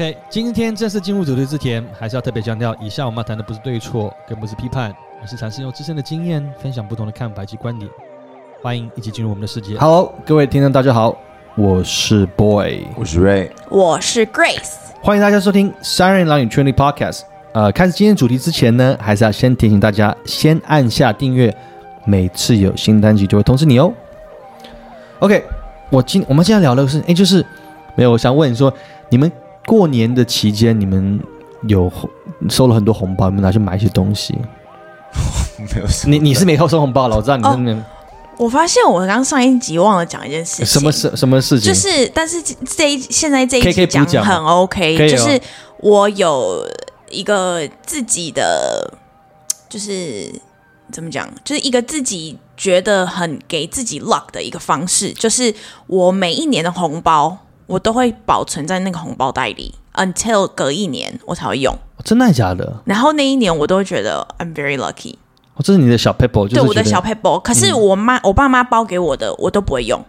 OK，今天正式进入主题之前，还是要特别强调，以下我们要谈的不是对错，更不是批判，而是尝试用自身的经验分享不同的看法及观点。欢迎一起进入我们的世界。Hello，各位听众，大家好，我是 Boy，我是 Ray，我是 Grace。欢迎大家收听《三人狼与 Trinity Podcast》。呃，开始今天主题之前呢，还是要先提醒大家，先按下订阅，每次有新单集就会通知你哦。OK，我今我们今天聊的是，哎，就是没有，我想问你说，你们过年的期间，你们有收了很多红包，你们拿去买一些东西？没有你你是没有收红包了，我知道你哦。是没有、我发现我刚上一集忘了讲一件事情，什么事什么事情？就是，但是这这一现在这一可以可以讲很 OK，可以哦。就是我有一个自己的，就是怎么讲，就是一个自己觉得很给自己 luck 的一个方式，就是我每一年的红包我都会保存在那个红包袋里，until 隔一年我才会用。哦真的假的？然后那一年我都会觉得 I'm very lucky，哦，这是你的小 paper，对我的小 paper。可是我妈、我爸妈包给我的，我都不会用。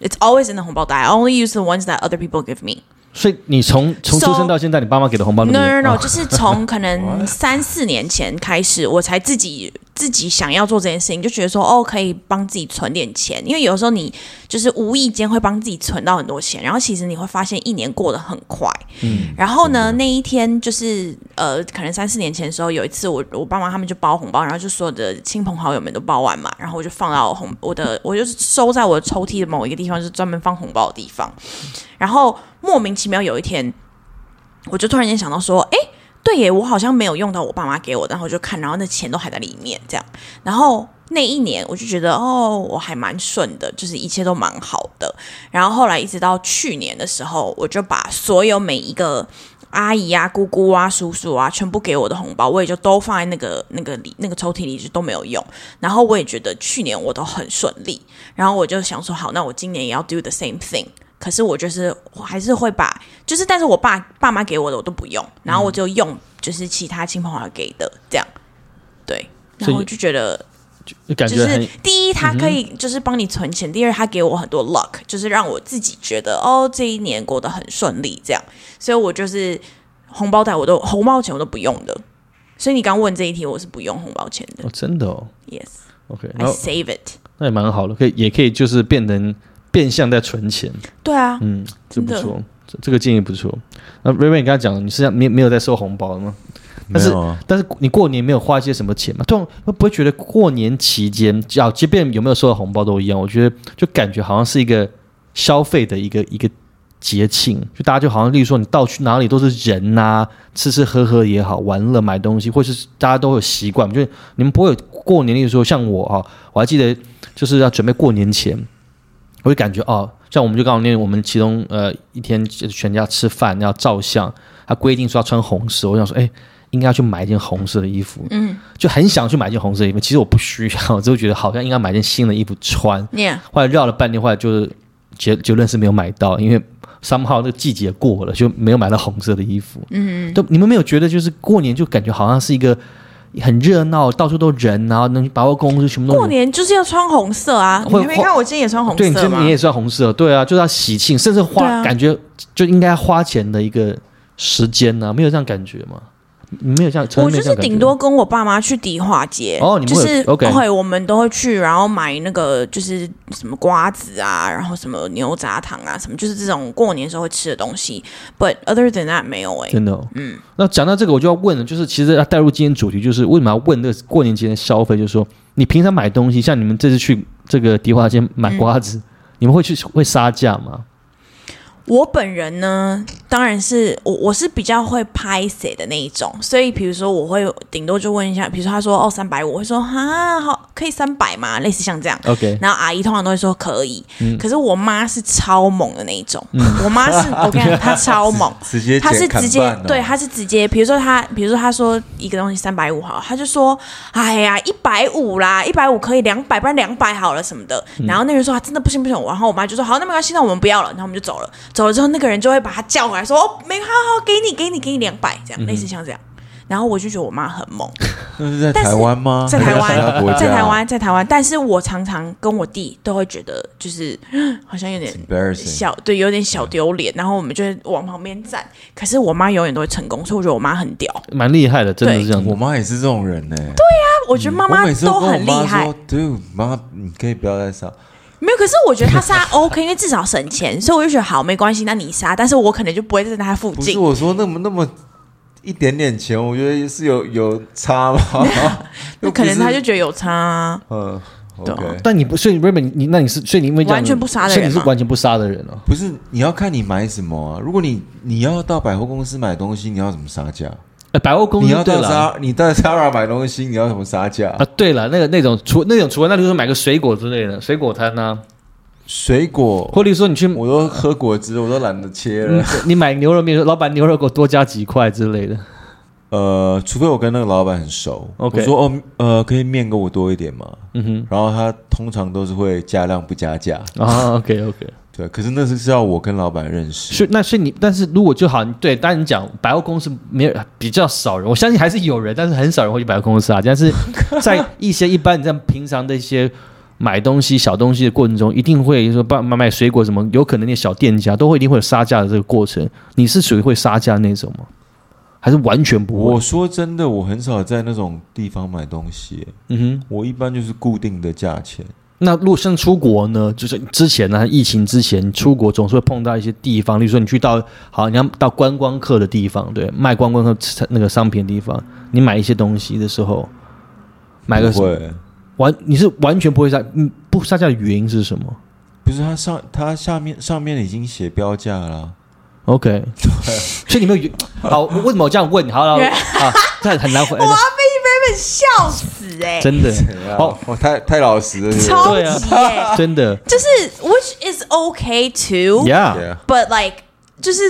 It's always in the 红包袋。I only use the ones that other people give me. 所以你从从出生到现在，你爸妈给的红包都 No no no，、哦就是从可能 三四年前开始，我才自己自己想要做这件事情，就觉得说哦，可以帮自己存点钱，因为有时候你就是无意间会帮自己存到很多钱，然后其实你会发现一年过得很快。嗯，然后呢，那一天就是呃，可能三四年前的时候，有一次我我爸妈他们就包红包，然后就所有的亲朋好友们都包完嘛，然后我就放到红我的，我就是收在我的抽屉的某一个地方，就是专门放红包的地方。然后莫名其妙有一天，我就突然间想到说，哎，对耶，我好像没有用到我爸妈给我，然后就看，然后那钱都还在里面，这样。然后那一年我就觉得，哦，我还蛮顺的，就是一切都蛮好的。然后后来一直到去年的时候，我就把所有每一个阿姨啊、姑姑啊、叔叔啊，全部给我的红包，我也就都放在那个那个里那个抽屉里，就都没有用。然后我也觉得去年我都很顺利，然后我就想说，好，那我今年也要 do the same thing。可是我就是我还是会把，就是但是我爸爸妈给我的我都不用，然后我就用就是其他亲朋好友给的这样，对，然后我就觉得就感觉就是第一，他可以就是帮你存钱；第二，他给我很多 luck，就是让我自己觉得哦，这一年过得很顺利，这样。所以我就是红包袋我都红包钱我都不用的。所以你刚问这一题，我是不用红包钱的。哦，真的哦后 save it。那也蛮好的，可以也可以就是变成变相在存钱，对啊，嗯，这不错，这这个建议不错。那瑞瑞，你刚才讲你是没没有在收红包的吗？但是啊，但是你过年没有花一些什么钱吗？通常会不会觉得过年期间，要即便有没有收到红包都一样？我觉得就感觉好像是一个消费的一个一个节庆，就大家就好像，例如说你到去哪里都是人呐、吃吃喝喝也好，玩乐买东西，或是大家都有习惯，就是你们不会有过年，例如说像我哈、我还记得就是要准备过年前，我就感觉哦，像我们就刚好那我们其中呃一天全家吃饭要照相，他规定说要穿红色，我想说哎。应该要去买一件红色的衣服，嗯就很想去买一件红色的衣服。其实我不需要，我只会觉得好像应该买件新的衣服穿。后来绕了半天，后来就是结结论是没有买到，因为 somehow 那个季节过了，就没有买到红色的衣服。嗯，都你们没有觉得就是过年就感觉好像是一个很热闹，到处都人，然后能百货公司全部都人。过年就是要穿红色啊！你没看我今天也穿红对，你色吗对你？也穿红色，对啊，就是要喜庆，甚至花、啊感觉就应该花钱的一个时间呢、没有这样感觉吗？你没有这样，我就是顶多跟我爸妈去迪化街，哦就是 OK 会我们都会去，然后买那个就是什么瓜子啊，然后什么牛轧糖啊，什么就是这种过年时候会吃的东西。But other than that 没有哎、真的、哦，嗯。那讲到这个，我就要问了，就是其实要带入今天主题，就是为什么要问这个过年期间的消费？就是说，你平常买东西，像你们这次去这个迪化街买瓜子，你们会去会杀价吗？我本人呢，当然是我我是比较会拍谁的那一种，所以比如说我会顶多就问一下，比如说他说哦三百五，我会说啊好可以三百吗？类似像这样。OK，然后阿姨通常都会说可以，嗯。可是我妈是超猛的那一种，我妈是 我跟你讲，她超猛，直接她是直接哦。对，她是直接，比如说她，比如说她说一个东西三百五好，她就说，哎呀，一百五啦，一百五可以，两百不然两百好了什么的。嗯。然后那个人说、啊、真的不行不行，然后我妈就说好，那没关系，那我们不要了，然后我们就走了。走了之后，那个人就会把他叫回来说，哦，没好好给你给你给你两百，这样类似像这样。然后我就觉得我妈很猛，那是在但台湾吗？在台湾在台湾，在台湾，但是我常常跟我弟都会觉得，就是 好像有点。小，对，有点小丢脸，然后我们就会往旁边站。可是我妈永远都会成功，所以我觉得我妈很屌。蛮厉害的，真的是这样我。妈也是这种人呢、对呀我觉得妈妈都很厉害说，，Dude，妈，你可以不要再杀。没有。可是我觉得他杀 OK，因为至少省钱，所以我就觉得好没关系，那你杀，但是我可能就不会在他附不是近。我说那么那么一点点钱，我觉得是有有差吗？那可能他就觉得有差、啊。嗯对啊，OK，但你不，所以 Raymond，你你那你是，所以你因为这样完全不杀的所以人你是完全不杀的人哦。不是你要看你买什么啊。如果你你要到百货公司买东西，你要怎么杀价？呃，百货公你要到司对了你到 Zara 买东西，你要什么杀价？啊，对了，那个那种除那种除了那就是买个水果之类的，水果摊呐、水果或者说你去我都喝果汁，我都懒得切嗯了。你买牛肉面，老板牛肉给我多加几块之类的。呃，除非我跟那个老板很熟 OK 我说哦，呃，可以面给我多一点吗？嗯哼，然后他通常都是会加量不加价，啊，OK OK，对。可是那是是要我跟老板认识，所以那所以你，但是如果就好，对，当然你讲百货公司没有比较少人，我相信还是有人，但是很少人会去百货公司啊。但是在一些一般你在平常的一些买东西、小东西的过程中，一定会说帮买买水果什么，有可能那些小店家都会一定会有杀价的这个过程。你是属于会杀价那种吗？还是完全不会？我说真的，我很少在那种地方买东西，嗯哼。我一般就是固定的价钱。那如果像出国呢？就是之前呢，疫情之前出国总是会碰到一些地方，例如说你去到好，你要到观光客的地方，对，卖观光客那个商品的地方，你买一些东西的时候，买个不会，完你是完全不会杀，嗯，不杀价的原因是什么不是它上它下面上面已经写标价了啊，？OK，所以你没有好，为什么我这样问？好了，啊，这很难回，我要笑死哎、真的，哦我太太老实了，超级哎、真的。就是 which is okay too，but，Yeah，Yeah like 就是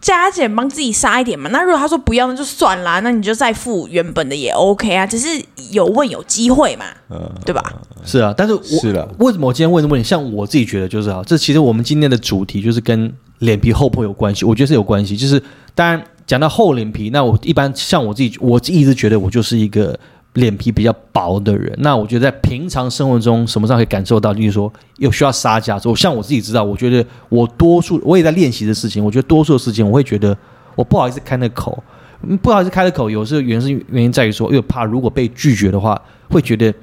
加减帮自己杀一点嘛。那如果他说不要，那就算啦，那你就再付原本的也 OK 啊，只是有问有机会嘛，嗯，对吧？是啊，但是我是啦。为什么我今天问的问题，像我自己觉得就是啊，这其实我们今天的主题就是跟脸皮厚不厚有关系，我觉得是有关系。就是当然讲到厚脸皮，那我一般像我自己，我一直觉得我就是一个脸皮比较薄的人。那我觉得在平常生活中，什么上可以感受到，例如说有需要杀价，我像我自己知道，我觉得我多数我也在练习的事情，我觉得多数的事情我会觉得我不好意思开那口。不好意思开了口，有时候原因原因在于说，因为怕如果被拒绝的话，会觉得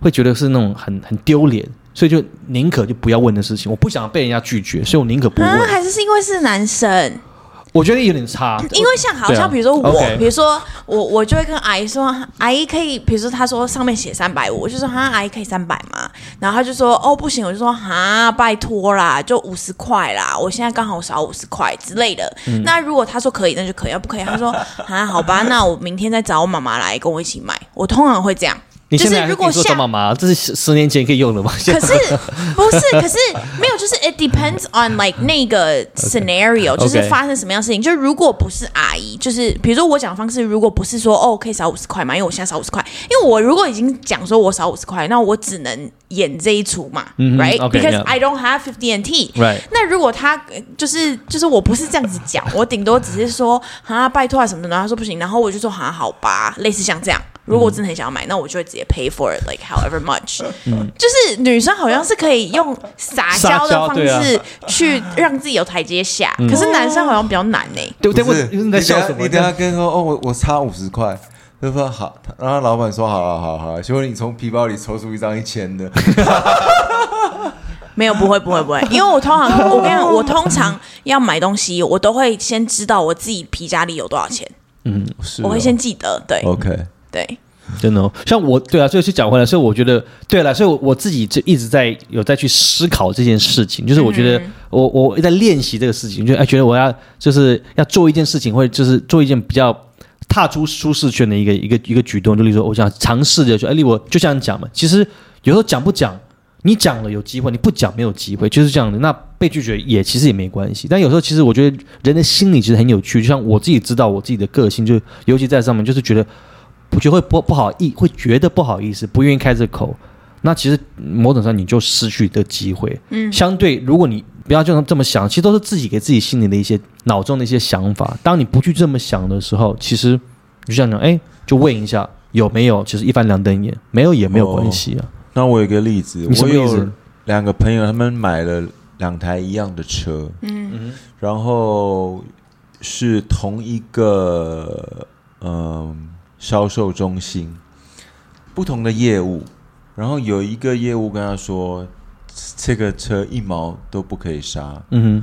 会觉得是那种很很丢脸，所以就宁可就不要问的事情。我不想被人家拒绝，所以我宁可不问。啊，还是是因为是男生，我觉得有点差，因为像好像比如说我比如说我，我就会跟阿姨说，阿姨可以，比如说她说上面写三百五，我就说哈，阿姨可以三百嘛？然后她就说哦不行，我就说哈，拜托啦，就五十块啦，我现在刚好少五十块之类的。嗯那如果她说可以，那就可以；要不可以，她说啊好吧，那我明天再找我妈妈来跟我一起买。我通常会这样。你现就是如果像妈妈，这是十十年前可以用的吗？可是不是？可是没有，就是 it depends on like 那个 scenario，就是发生什么样的事情。就如果不是阿姨，就是比如说我讲的方式，如果不是说哦可以少五十块嘛，因为我现在少五十块，因为我如果已经讲说我少五十块，那我只能演这一出嘛、嗯哼 r i t don't have fifty and t，right？那如果他呃就是就是我不是这样子讲，我顶多只是说啊拜托啊什么的，然后他说不行，然后我就说啊好吧，类似像这样。如果我真的很想要买，那我就会直接 pay for it like however much。就是女生好像是可以用撒娇的方撒娇对啊式去让自己有台阶下，可是男生好像比较难呢、对不对？不是问你在笑什么？你等下跟他说哦，我我差五十块，就说好，然后老板说好好好好，结果你从皮包里抽出一张一千的，没有，不会，不会，不会，因为我通常我跟你讲，我通常要买东西，我都会先知道我自己皮夹里有多少钱，嗯是我会先记得，对 OK，对。真的、哦，像我对啊，所以去讲回来，所以我觉得对了，所以我我自己就一直在有在去思考这件事情，就是我觉得我我在练习这个事情，就哎觉得我要就是要做一件事情，或者就是做一件比较踏出舒适圈的一个一个一个举动，就例如说我想尝试着说哎，例如我就这样讲嘛，其实有时候讲不讲，你讲了有机会，你不讲没有机会，就是这样的。那被拒绝也其实也没关系，但有时候其实我觉得人的心理其实很有趣，就像我自己知道我自己的个性，就尤其在上面，就是觉得。我觉得会不不好意，会觉得不好意思，不愿意开这口。那其实某种上你就失去的机会。嗯，相对如果你不要这样这么想，其实都是自己给自己心里的一些脑中的一些想法。当你不去这么想的时候，其实你就这样讲，哎，就问一下，有没有其实一翻两瞪眼，没有也没有关系啊。那我有一个例子，我有？两个朋友，他们买了两台一样的车，嗯然后是同一个嗯销售中心，不同的业务。然后有一个业务跟他说，这个车一毛都不可以杀。嗯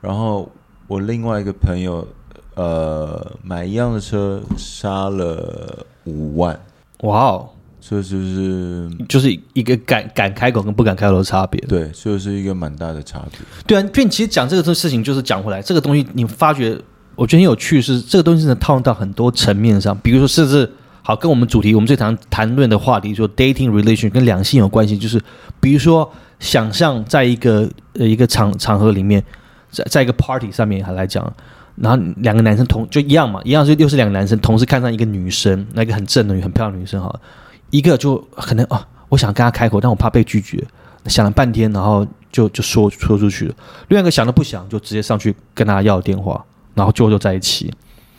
然后我另外一个朋友，呃，买一样的车杀了五万，哇哦，这就是就是一个敢敢开口跟不敢开口的差别。对，这就是一个蛮大的差别。对啊，并其实讲这个事情，就是讲回来，这个东西你发觉，我觉得很有趣是，这个东西能套用到很多层面上，比如说，甚至好跟我们主题，我们最常谈论的话题，说 dating relation 跟两性有关系，就是比如说，想象在一个呃一个场场合里面，在在一个 party 上面还来讲。然后两个男生同就一样嘛，一样是又是两个男生同时看上一个女生，那个很正的、很漂亮女生，好了，一个就可能啊，我想跟她开口，但我怕被拒绝，想了半天，然后就就说说出去了。另外一个想都不想，就直接上去跟他要电话，然后最后就在一起。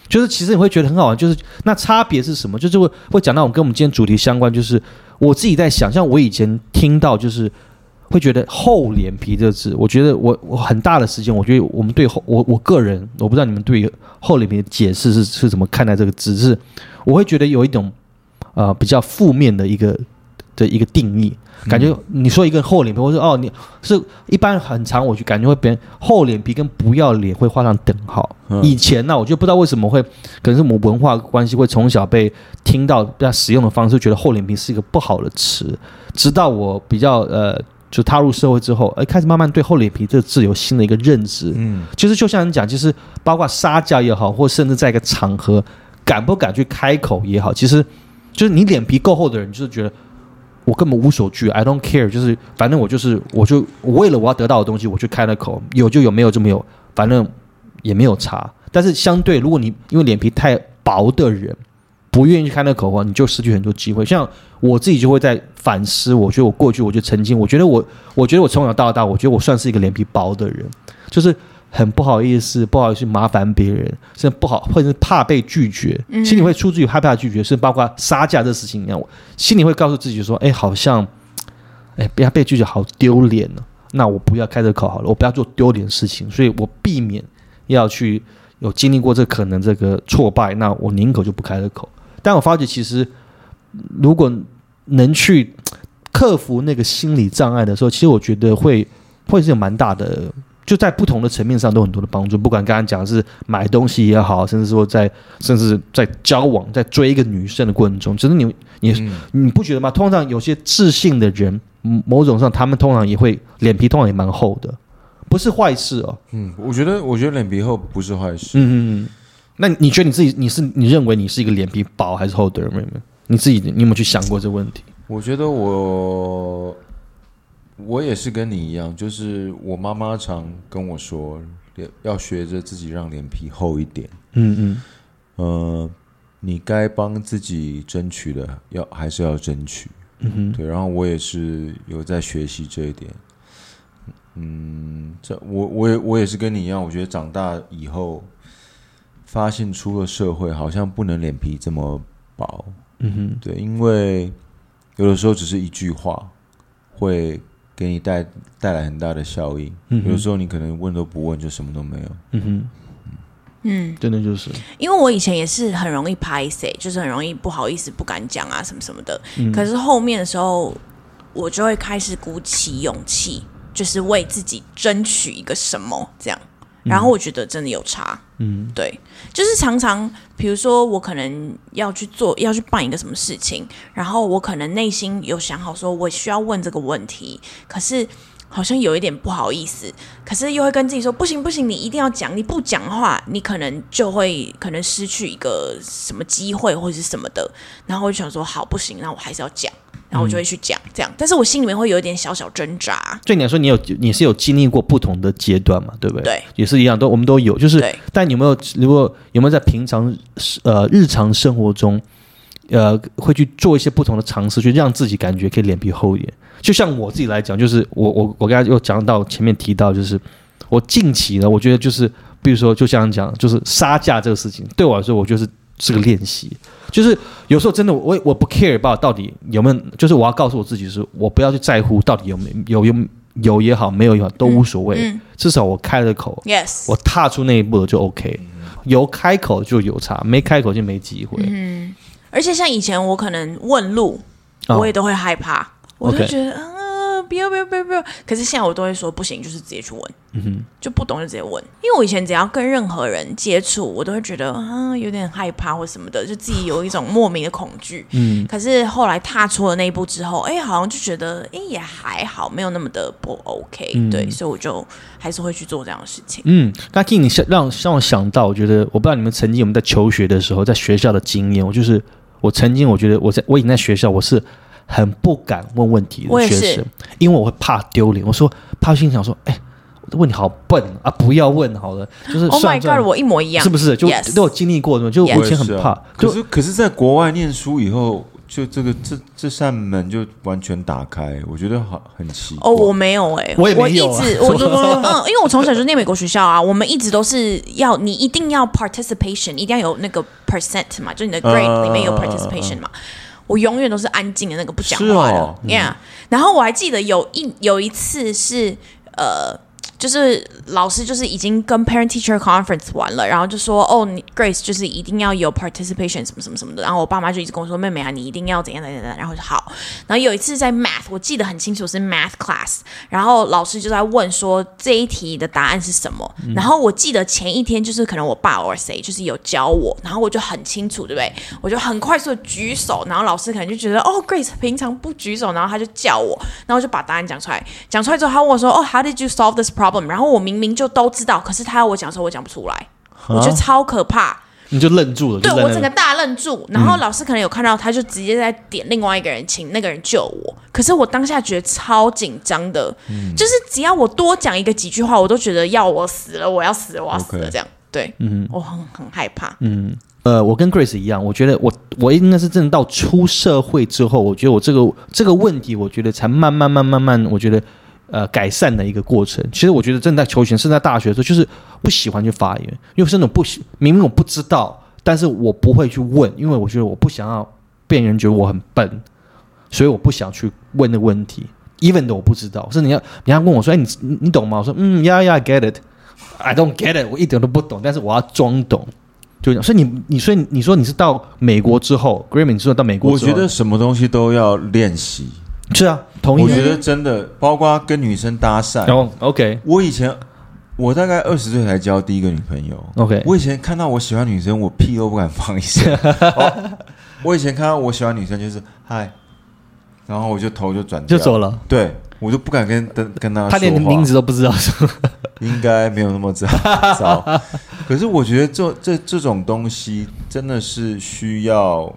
就是其实你会觉得很好玩，就是那差别是什么？就是会会讲到我跟我们今天主题相关，就是我自己在想，像我以前听到就是会觉得厚脸皮这个字，我觉得我我很大的时间，我觉得我们对厚我我个人，我不知道你们对厚脸皮的解释是是怎么看待这个字，是我会觉得有一种呃比较负面的一个的一个定义。感觉你说一个厚脸皮，或者说哦，你是一般很长，我就感觉会别人厚脸皮跟不要脸会画上等号。嗯以前呢、我就不知道为什么会，可能是我们文化关系，会从小被听到被他使用的方式，觉得厚脸皮是一个不好的词。直到我比较呃，就踏入社会之后，哎，开始慢慢对厚脸皮这个字有新的一个认知。嗯，其实就像你讲，其实包括撒娇也好，或甚至在一个场合敢不敢去开口也好，其实就是你脸皮够厚的人，就是觉得我根本无所惧，I don't care，就是反正我就是我就我为了我要得到的东西，我去开了口，有就有，没有就没有，反正也没有差。但是相对，如果你因为脸皮太薄的人，不愿意去开那口的话，你就失去很多机会。像我自己就会在反思，我觉得我过去，我就曾经，我觉得我，我觉得我从小到大，我觉得我算是一个脸皮薄的人，就是很不好意思，不好意思麻烦别人，甚至不好，或者是怕被拒绝，嗯。心里会出自于害怕拒绝，甚至包括杀价这事情一样，我心里会告诉自己说，哎，好像，哎，不要被拒绝，好丢脸呢、那我不要开这口好了，我不要做丢脸的事情，所以我避免要去有经历过这可能这个挫败，那我宁可就不开这口。但我发觉其实如果能去克服那个心理障碍的时候，其实我觉得会会是有蛮大的，就在不同的层面上都很多的帮助。不管刚刚讲的是买东西也好，甚至说在甚至在交往、在追一个女生的过程中，其实你你嗯你不觉得吗？通常有些自信的人，嗯某种上他们通常也会脸皮通常也蛮厚的，不是坏事哦。嗯，我觉得我觉得脸皮厚不是坏事。嗯嗯嗯。那你觉得你自己你是你认为你是一个脸皮薄还是厚的人？妹妹，你自己你有没有去想过这个问题？我觉得我我也是跟你一样，就是我妈妈常跟我说，要要学着自己让脸皮厚一点。嗯嗯呃，你该帮自己争取的，要还是要争取。嗯哼对，然后我也是有在学习这一点。嗯，这我我也我也是跟你一样，我觉得长大以后，发现出了社会，好像不能脸皮这么薄。嗯哼对，因为有的时候只是一句话，会给你带带来很大的效应。嗯有时候你可能问都不问，就什么都没有。嗯哼，嗯，真的就是因为我以前也是很容易拍谁就是很容易不好意思、不敢讲啊什么什么的。嗯可是后面的时候，我就会开始鼓起勇气，就是为自己争取一个什么这样。然后我觉得真的有差，嗯。对，就是常常，比如说我可能要去做，要去办一个什么事情，然后我可能内心有想好说，我需要问这个问题，可是好像有一点不好意思，可是又会跟自己说，不行不行，你一定要讲，你不讲的话，你可能就会可能失去一个什么机会或者是什么的，然后我就想说，好，不行，那我还是要讲，然后我就会去讲，这样，但是我心里面会有一点小小挣扎，对你来说，你有你是有经历过不同的阶段嘛？对不对？对，也是一样，都我们都有。就是，对，但有没有如果有没有在平常呃日常生活中，呃，会去做一些不同的尝试，去让自己感觉可以脸皮厚一点？就像我自己来讲，就是我我我刚才又讲到前面提到，就是我近期呢，我觉得就是比如说，就像讲，就是杀价这个事情，对我来说，我就是这个练习。就是有时候真的我我不 care about 到底有没有，就是我要告诉我自己是，我不要去在乎到底有没有有有有也好，没有也好都无所谓，嗯至少我开了口，，yes，我踏出那一步了就 OK。有开口就有差，没开口就没机会。嗯而且像以前我可能问路，哦我也都会害怕，我就觉得啊，不要不要不要不要。可是现在我都会说不行，就是直接去问，嗯就不懂就直接问。因为我以前只要跟任何人接触，我都会觉得啊有点害怕或什么的，就自己有一种莫名的恐惧。嗯，可是后来踏出了那一步之后，哎，好像就觉得哎也还好，没有那么的不 OK、嗯对，所以我就还是会去做这样的事情。嗯，那 King 你想让让我想到，我觉得我不知道你们曾经有没有在求学的时候，在学校的经验，我就是我曾经我觉得我在我已经在学校，我是很不敢问问题的学生，因为我会怕丢脸。我说怕心想说，哎、我的问题好笨啊，不要问好了，就是 Oh my god，我一模一样，是不是？就都有经历过就我以前很怕，是啊可是可是，在国外念书以后，就这个这这扇门就完全打开，我觉得好很奇怪。哦，我没有哎、我也没有啊。一直 我嗯，因为我从小就念美国学校啊，我们一直都是要你一定要 participation，一定要有那个 percent 嘛，就你的 grade 嗯里面有 participation 嘛。我永远都是安静的那个不讲话的、哦 y e a h 然后我还记得有一有一次是呃。就是老师就是已经跟 parent teacher conference 完了，然后就说哦，你 Grace 就是一定要有 participation 什么什么什么的。然后我爸妈就一直跟我说，妹妹啊，你一定要怎样怎样怎样。然后我就好。然后有一次在 math，我记得很清楚是 math class，然后老师就在问说这一题的答案是什么。然后我记得前一天就是可能我爸 or 谁就是有教我，然后我就很清楚，对不对？我就很快速的举手，然后老师可能就觉得哦，Grace 平常不举手，然后他就叫我，然后就把答案讲出来。讲出来之后，他问我说：“哦，How did you solve this problem？” 然后我明明就都知道，可是他要我讲的时候，我讲不出来，我觉得超可怕。你就愣住了，对我整个大愣住，然后老师可能有看到，他就直接在点另外一个人，请那个人救我。可是我当下觉得超紧张的，就是只要我多讲一个几句话，我都觉得要我死了，我要死了，我要死了这样。对，嗯我很很害怕。嗯，呃，我跟 Grace 一样，我觉得我我应该是真的到出社会之后，我觉得我这个这个问题，我觉得才慢慢慢慢慢，我觉得呃改善的一个过程。其实我觉得正在求学，甚至在大学的时候，就是不喜欢去发言，因为是那种不喜，明明我不知道，但是我不会去问，因为我觉得我不想要被人觉得我很笨，所以我不想去问那问题。even 的我不知道，是你要你要问我说，哎，你你懂吗？我说，嗯，yeah yeah get it。I don't get it，我一点都不懂，但是我要装懂，就这样。所以你你所以你说你是到美国之后，Grammy 你说到美国，我觉得什么东西都要练习。是啊，同意啊。我觉得真的，包括跟女生搭讪。哦，OK 我以前，我大概二十岁才交第一个女朋友。OK，我以前看到我喜欢女生，我屁都不敢放一下。哦我以前看到我喜欢女生就是嗨，然后我就头就转就走了，对我就不敢跟跟跟她他连名字都不知道，应该没有那么糟糟。可是我觉得这这这种东西真的是需要，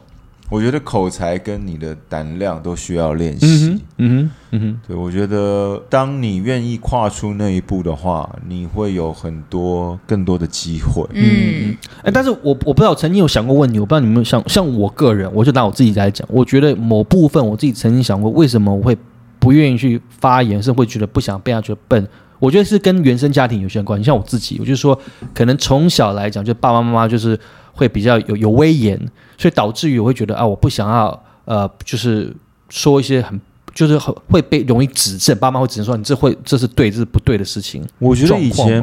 我觉得口才跟你的胆量都需要练习。嗯哼，嗯哼，对，我觉得当你愿意跨出那一步的话，你会有很多更多的机会。嗯，哎，但是我我不知道，我曾经有想过问你，我不知道你们有像像我个人，我就拿我自己来讲，我觉得某部分我自己曾经想过，为什么我会不愿意去发言，是会觉得不想被他觉得笨。我觉得是跟原生家庭有些关系。像我自己，我就说，可能从小来讲，就爸爸妈妈就是会比较有有威严，所以导致于我会觉得啊，我不想要呃，就是说一些很就是很会被容易指正，爸妈会指正说你这会这是对，这是不对的事情。我觉得以前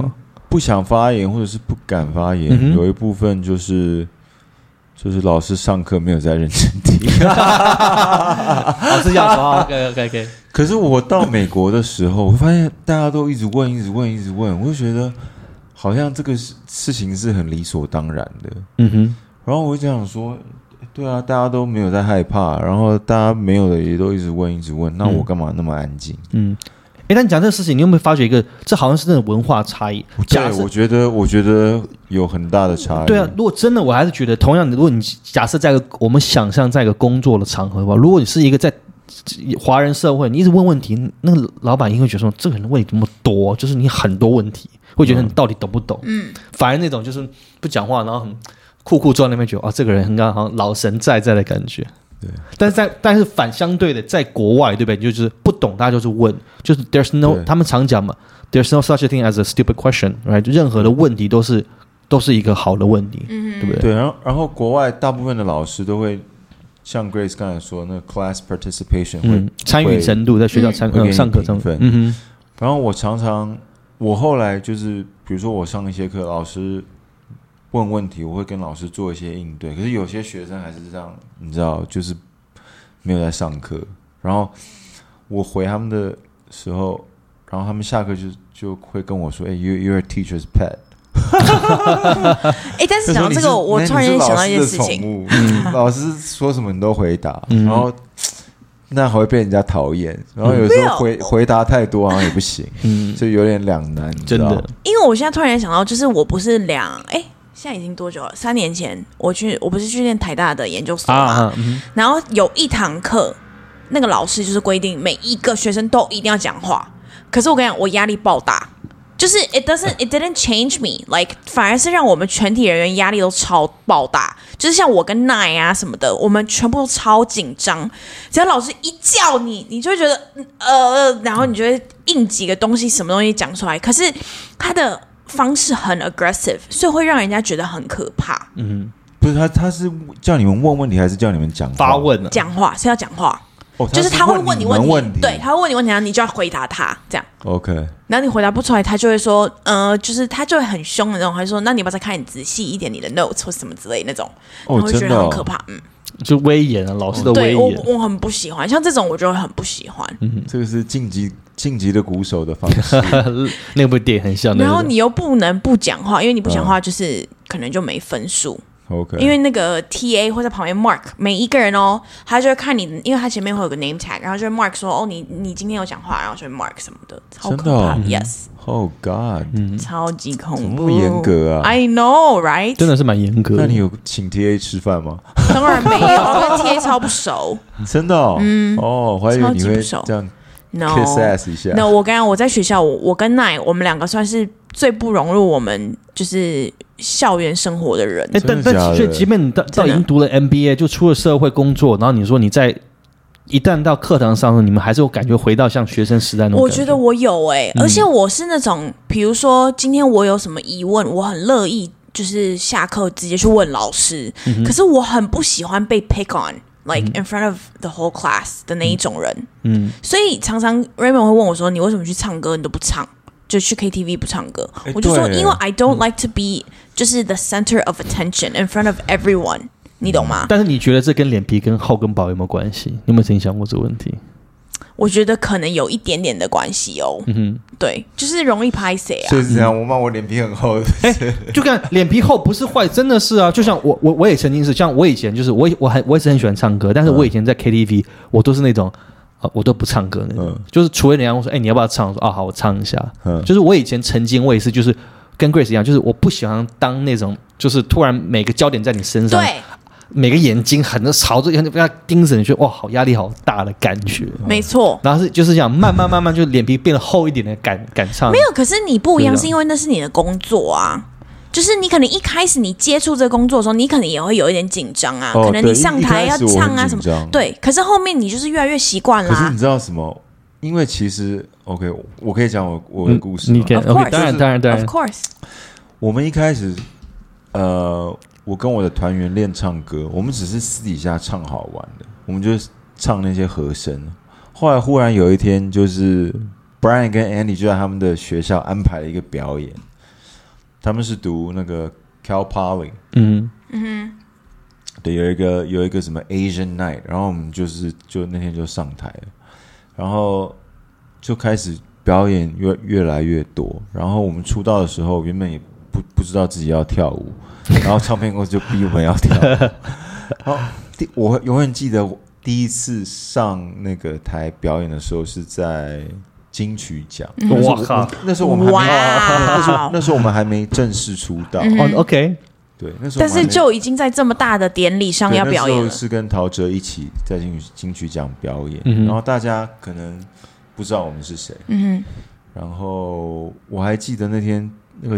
不想发言或者是不敢发言，嗯有一部分就是就是老师上课没有在认真听。老师这样说，OK OK OK，可是我到美国的时候，我发现大家都一直问，一直问，一直问，我就觉得好像这个事事情是很理所当然的。嗯哼。然后我就想说，对啊，大家都没有在害怕，然后大家没有的也都一直问，一直问，那我干嘛那么安静？嗯，哎，但你讲这个事情，你有没有发觉一个，这好像是那种文化差异？假对，设我觉得，我觉得有很大的差异。对啊，如果真的，我还是觉得，同样的，如果你假设在一个我们想象在一个工作的场合的话，如果你是一个在华人社会，你一直问问题，那个老板应该会觉得说，这个人问题这么多，就是你很多问题，会觉得你到底懂不懂？嗯，反而那种就是不讲话，然后很酷酷坐在那边，觉得啊，这个人很刚好像老神在在的感觉。对，但是在但是反相对的，在国外，对不对？就是不懂，大家就是问，就是 there's no，他们常讲嘛，there's no such a thing as a stupid question，right？任何的问题都是都是一个好的问题。嗯对不对？对，然后然后国外大部分的老师都会像 Grace 刚才说，那个 class participation 会，嗯，参与程度在学校参会给你呃上课上评分嗯哼，然后我常常我后来就是，比如说我上一些课，老师问问题，我会跟老师做一些应对。可是有些学生还是这样，你知道，就是没有在上课。然后我回他们的时候，然后他们下课就就会跟我说：“哎、y o u you're a teacher's pet。”哎，但是讲到这个，我突然间想到一件事情，情，老师说什么你都回答，嗯然后那还会被人家讨厌。然后有时候回回答太多好像也不行，嗯，就有点两难，真的，因为我现在突然想到，就是我不是两哎。现在已经多久了？三年前我去，我不是去念台大的研究所嘛，啊，嗯然后有一堂课，那个老师就是规定每一个学生都一定要讲话。可是我跟你讲，我压力爆大，就是 it doesn't it didn't change me like 反而是让我们全体人员压力都超爆大。就是像我跟奈啊什么的，我们全部都超紧张。只要老师一叫你，你就会觉得嗯呃，然后你就会硬几个东西，什么东西讲出来。可是他的方式很 aggressive，所以会让人家觉得很可怕。嗯不是他，他是叫你们问问题，还是叫你们讲发？问啊，讲话是要讲话，哦，就是他会问你你问题，对，他会问你问题，然后你就要回答他，这样。，OK，然后你回答不出来，他就会说，呃，就是他就会很凶的那种，他就说，那你要不要再看你仔细一点你的 notes 或什么之类那种，我会觉得很可怕。嗯，就威严啊，老师的威对我严，我很不喜欢，像这种我就会很不喜欢。嗯这个是晋级晋级的鼓手的方式。那部电影很像，然后你又不能不讲话，因为你不讲话就是可能就没分数，OK，因为那个 TA 会在旁边 mark 每一个人哦，他就会看你，因为他前面会有个 name tag，然后就会 mark 说，哦，你你今天有讲话，然后就会 mark 什么的，超可真的哦怕，yes，Oh God，超级恐怎么怖，那么严格啊？I know, right？真的是蛮严格。那你有请 TA 吃饭吗？当然没有，我跟 TA 超不熟。真的哦，哦，我还以为你会超级不熟这样 No，kiss ass 一下。那我刚刚我在学校，我我跟奈，我们两个算是最不融入我们就是校园生活的人。哎，但但所以即便你到到已经读了 MBA，就出了社会工作，然后你说你在一旦到课堂上，你们还是有感觉回到像学生时代那种我觉得我有哎、嗯而且我是那种，比如说今天我有什么疑问，我很乐意就是下课直接去问老师。嗯可是我很不喜欢被 pick on，like、in front of the whole class 的那一种人。嗯，所以常常 Raymond 会问我说：“你为什么去唱歌你都不唱？就去 KTV 不唱歌？”哎我就说：“因为 I don't like to be 就是 the center of attention in front of everyone。”你懂吗？但是你觉得这跟脸皮跟厚跟薄有没有关系？你有没有曾经想过这个问题？我觉得可能有一点点的关系哦。嗯哼对，就是容易拍谁啊所？以是这样，我骂我脸皮很厚。哼，就看脸皮厚不是坏，真的是啊。就像我我我也曾经是，像我以前就是我我还我也是很喜欢唱歌，但是我以前在 KTV 我都是那种。啊，我都不唱歌那种，嗯就是除非人家问说，哎、你要不要唱？我说，啊，好，我唱一下。嗯就是我以前曾经我也是，就是跟 Grace 一样，就是我不喜欢当那种，就是突然每个焦点在你身上，对，每个眼睛很朝着被他盯着，你觉得哇，好压力好大的感觉。没错。然后是就是这样，慢慢慢慢就脸皮变得厚一点的感感唱。没有，可是你不一样，是这样是因为那是你的工作啊。就是你可能一开始你接触这个工作的时候，你可能也会有一点紧张啊，哦可能你上台要唱啊什么，对。可是后面你就是越来越习惯了可是你。知道什么？因为其实 OK，我可以讲我我的故事吗。你可以 Of OK，course 当然当然当 Of 然，course，我们一开始，呃，我跟我的团员练唱歌，我们只是私底下唱好玩的，我们就唱那些和声。后来忽然有一天，就是 Brian 跟 Andy 就在他们的学校安排了一个表演，他们是读那个 Cal Poly 嗯。嗯，对，有一个有一个什么 Asian Night，然后我们就是就那天就上台了，然后就开始表演越越来越多，然后我们出道的时候原本也不不知道自己要跳舞，然后唱片公司就逼我们要跳舞，然后第我永远记得我第一次上那个台表演的时候是在金曲奖，哇靠。那时候我们还没哇。那时候那时候我们还没正式出道，哦，OK，对，那时候但是就已经在这么大的典礼上要表演了。那时候。是跟陶喆一起在金曲金曲奖表演，嗯然后大家可能不知道我们是谁，嗯然后我还记得那天那个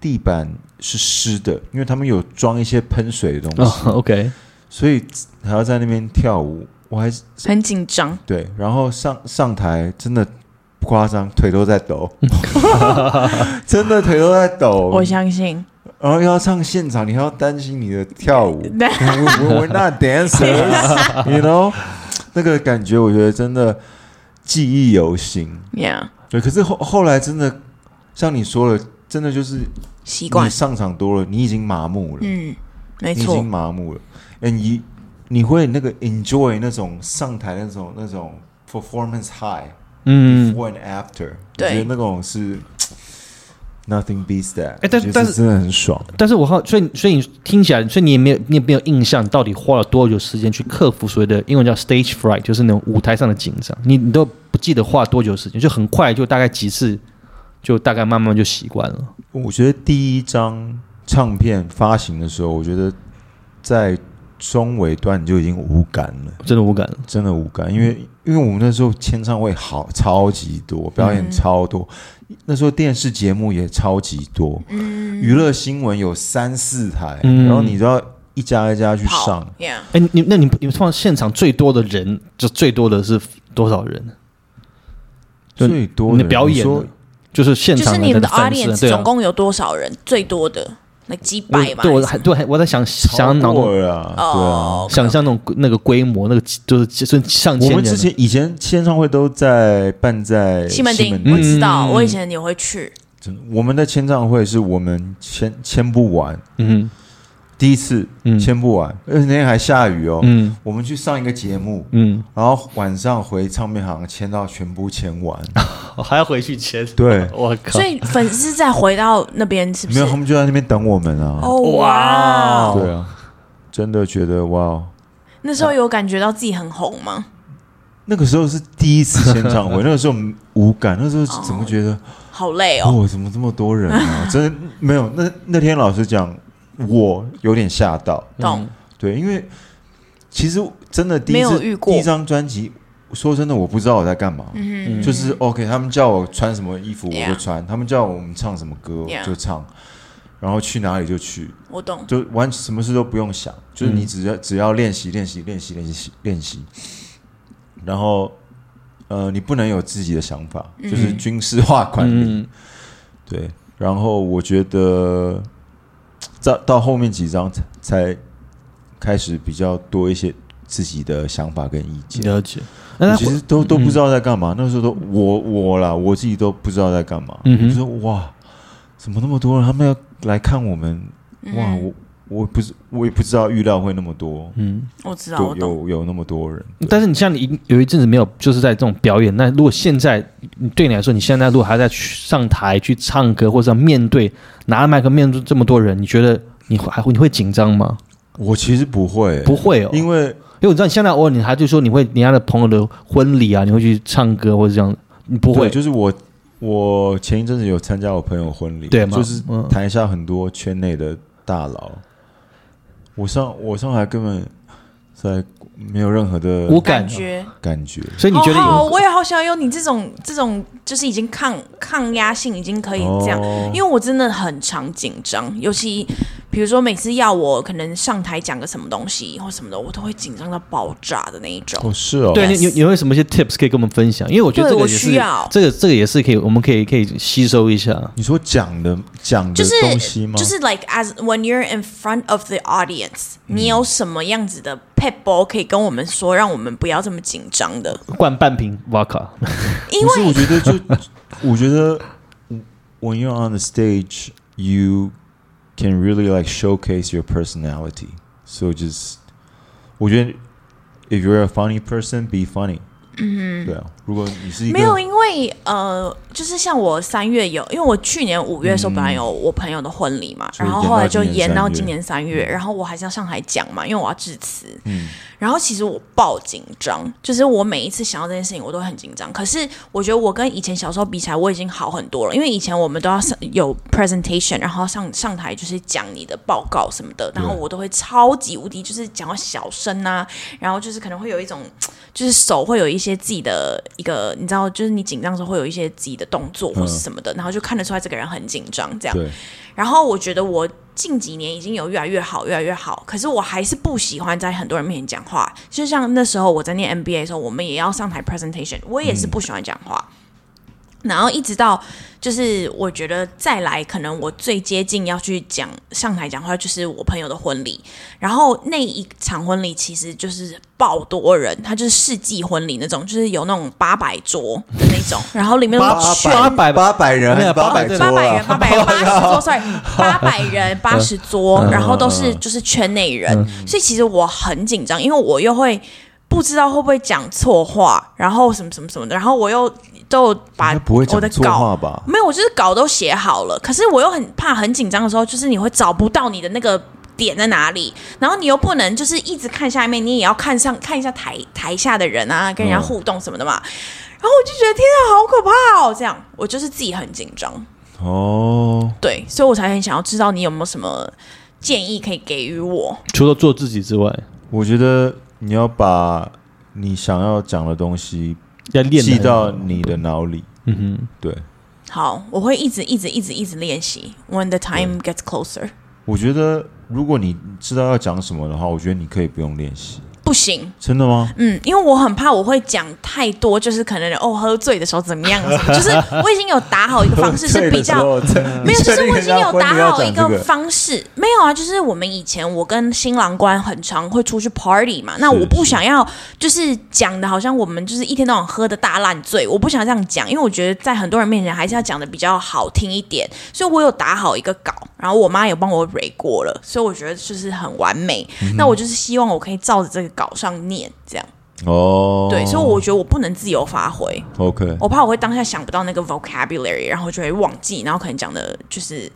地板是湿的，因为他们有装一些喷水的东哦西，，OK，所以还要在那边跳舞。我还是，很紧张。对，然后上上台真的不夸张，腿都在抖，真的腿都在抖。我相信，然后要唱现场，你还要担心你的跳舞。对 We're we're not dancers, you know，那个感觉我觉得真的记忆犹新。，Yeah，对，可是后后来真的像你说的，真的就是习惯你，上场多了，你已经麻木了，嗯，没错你已经，麻木了。哎，你你会那个 enjoy 那种上台那种那种 performance high。嗯，before and after，对我觉得那种是 nothing beats that。哎但是但是真的很爽。但是我好，所以所以你听起来，所以你也没有你也没有印象，到底花了多久时间去克服所谓的英文叫 stage fright，就是那种舞台上的紧张，你你都不记得花多久时间，就很快就大概几次，就大概慢慢就习惯了。我觉得第一张唱片发行的时候，我觉得在中尾段你就已经无感了，真的无感了。真的无感，因为因为我们那时候签唱会好超级多，表演超多，那时候电视节目也超级多，娱乐新闻有三四台，嗯然后你都要一家一家去跑上。，Yeah，哎，你那你你们放现场最多的人，就最多的是多少人？就最多你的表演就是现场就是你们的 audience 总共有多少人？最多的那几百吧？对我还对我在想想脑中超过了啊，对想象那种那个规模，那个就是就是上我千人。们之前以前签唱会都在办在西门町，町我知道，嗯我以前也会去，真的我们的签唱会是我们签签不完，嗯第一次嗯签不完，而且那天还下雨哦。嗯我们去上一个节目，嗯，然后晚上回唱片行签到全部签完。我 还要回去签。对，我靠所！以粉丝再回到那边是不是没有，？他们就在那边等我们啊。哦哇对啊，真的觉得哇哦，那时候有感觉到自己很红吗？那个时候是第一次签唱会，那个时候无感，那时候怎么觉得好累哦，哦，怎么这么多人啊？真的没有。那那天老实讲，我有点吓到。懂？对，因为其实真的第一次遇过。第一张专辑，说真的，我不知道我在干嘛。嗯就是 OK，他们叫我穿什么衣服我就穿，他们叫我们唱什么歌就唱，然后去哪里就去，我懂，就完什么事都不用想，就是嗯。你只要只要练习练习练习练习练习，然后呃，你不能有自己的想法，就是军事化管理。嗯，对，然后我觉得到到后面几张才才开始比较多一些自己的想法跟意见。了解。那其实都都不知道在干嘛，那时候都我我啦，我自己都不知道在干嘛。嗯哼我就说哇，怎么那么多人？他们要来看我们，嗯哇，我我不是我也不知道预料会那么多，嗯，我知道，我。有有那么多人。但是你像你有一阵子没有，就是在这种表演。那如果现在对你来说，你现在如果还在去上台去唱歌，或者要面对拿着麦克面对这么多人，你觉得你会还会你会紧张吗？我其实不会、不会哦，因为因为我知道你现在偶尔你还就说你会人家的朋友的婚礼啊，你会去唱歌或者这样，你不会就是我我前一阵子有参加我朋友婚礼，对吗就是嗯台下很多圈内的大佬，我上我上海根本在没有任何的无感感觉，感觉。所以你觉得好好有我也好想有你这种这种，就是已经抗抗压性已经可以这样，哦因为我真的很常紧张，尤其比如说每次要我可能上台讲个什么东西或什么的，我都会紧张到爆炸的那一种。哦是哦，对你你你有没有什么一些 tips 可以跟我们分享？因为我觉得我这个也是需要这个这个也是可以，我们可以可以吸收一下。你说讲的讲的东西吗？就是 like as when you're in front of the audience，、你有什么样子的 ball 可以跟我们说，让我们不要这么紧张的？灌半瓶 vodka，因不是，为我觉得就我觉得，when you're on the stage, you can really like showcase your personality. So just，我觉得，if you're a funny person, be funny. 嗯，对啊， 如果你是一个没有，因为呃，就是像我三月有，因为我去年五月的时候本来有我朋友的婚礼嘛，嗯然后后来就延延到到今年三月，然后我还是要上台讲嘛，因为我要致辞。嗯，然后其实我爆紧张，就是我每一次想到这件事情，我都会很紧张。可是我觉得我跟以前小时候比起来，我已经好很多了。因为以前我们都要上有 presentation，然后上上台就是讲你的报告什么的，然后我都会超级无敌，就是讲到小声啊，然后就是可能会有一种，就是手会有一些自己的一个，你知道，就是你紧张的时候会有一些自己的动作或是什么的，然后就看得出来这个人很紧张这样。然后我觉得我近几年已经有越来越好，越来越好。可是我还是不喜欢在很多人面前讲话。就像那时候我在念 MBA 的时候，我们也要上台 presentation，我也是不喜欢讲话。然后一直到就是我觉得再来，可能我最接近要去讲上台讲话，就是我朋友的婚礼。然后那一场婚礼其实就是爆多人，他就是世纪婚礼那种，就是有那种八百桌的那种，然后里面都八全八百八百人八百桌八百人，啊？八百人，八十桌，sorry，八百人，八十桌，然后都是就是圈内人，所以其实我很紧张，因为我又会不知道会不会讲错话，然后什么什么什么的，然后我又都有把不会我的讲错话稿吧？没有，我就是稿都写好了，可是我又很怕很紧张的时候，就是你会找不到你的那个。点在哪里？然后你又不能就是一直看下面，你也要看上 看一下台台下的人啊，跟人家互动什么的嘛。然后我就觉得天啊，好可怕哦！这样我就是自己很紧张。哦，对，所以我才很想要知道你有没有什么建议可以给予我。除了做自己之外，我觉得你要把你想要讲的东西要练得记很好到你的脑里。嗯哼，对，好，我会一直一直一直一直练习。When the time gets closer，我觉得如果你知道要讲什么的话，我觉得你可以不用练习。不行，真的吗？嗯，因为我很怕我会讲太多，就是可能哦喝醉的时候怎么样 就是我已经有打好一个方式是比较没有，就是我已经有打好一个方式，没有啊，就是我们以前我跟新郎官很常会出去 party 嘛，那我不想要就是讲的好像我们就是一天到晚喝的大烂醉，我不想这样讲，因为我觉得在很多人面前还是要讲的比较好听一点，所以我有打好一个稿，然后我妈有帮我 re 过了，所以我觉得就是很完美。那我就是希望我可以照着这个稿上念，这样哦，对，所以我觉得我不能自由发挥。OK，我怕我会当下想不到那个 vocabulary，然后就会忘记，然后可能讲的就是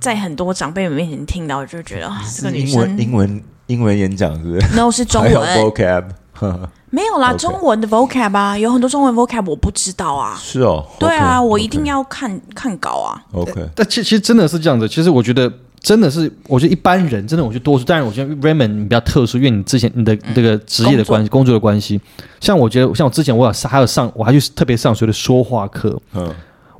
在很多长辈们面前听到，就觉得啊，这个女英文生英文英文演讲是不是？no 是中还有文，vocab，呵 呵没有啦中文的 vocab 啊，有很多中文 vocab 我不知道啊。是哦。对啊我一定要看看稿啊。OK。但其其实真的是这样子。其实我觉得真的是，我觉得一般人真的，我觉得多数。但是，我觉得 Raymond 你比较特殊，因为你之前你的这个职业的关系、工作的关系。像我觉得，像我之前我有上还有上，我还去特别上所谓的说话课。嗯，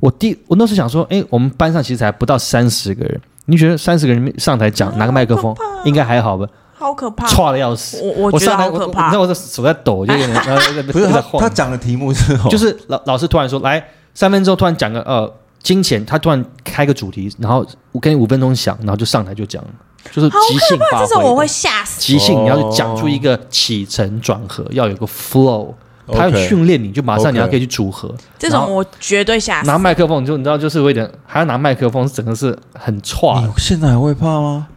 我第我那时候想说，哎，我们班上其实才不到三十个人，你觉得三十个人上台讲，拿个麦克风，应该还好吧？好可怕！差的要死。我我觉得好可怕你知道我的手在抖，就有点 不是他在晃他讲的题目是哦就是老老师突然说，来三分钟，突然讲个呃金钱，他突然开个主题，然后我给你五分钟想，然后就上台就讲，就是即兴发可怕，这种我会。吓死。即兴，哦你要去讲出一个起承转合，要有个 flow，他要训练你，就马上你要可以去组合。这种我绝对吓死拿。麦克风，你就你知道，就是有一点，还要拿麦克风，整个是很差。你现在还会怕吗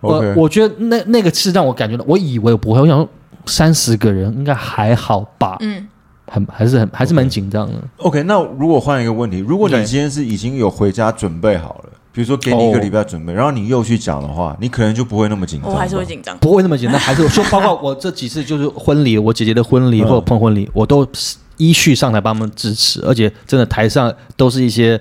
我我觉得那那个是让我感觉到，我以为我不会，我想说三十个人应该还好吧，嗯，很还是很还是蛮紧张的。OK，那如果换一个问题，如果你今天是已经有回家准备好了，比如说给你一个礼拜准备，然后你又去讲的话，你可能就不会那么紧张还是会紧张。不会那么紧张，还是说，包括我这几次就是婚礼，我姐姐的婚礼嗯或者朋友婚礼，我都依序上台帮他们支持，而且真的台上都是一些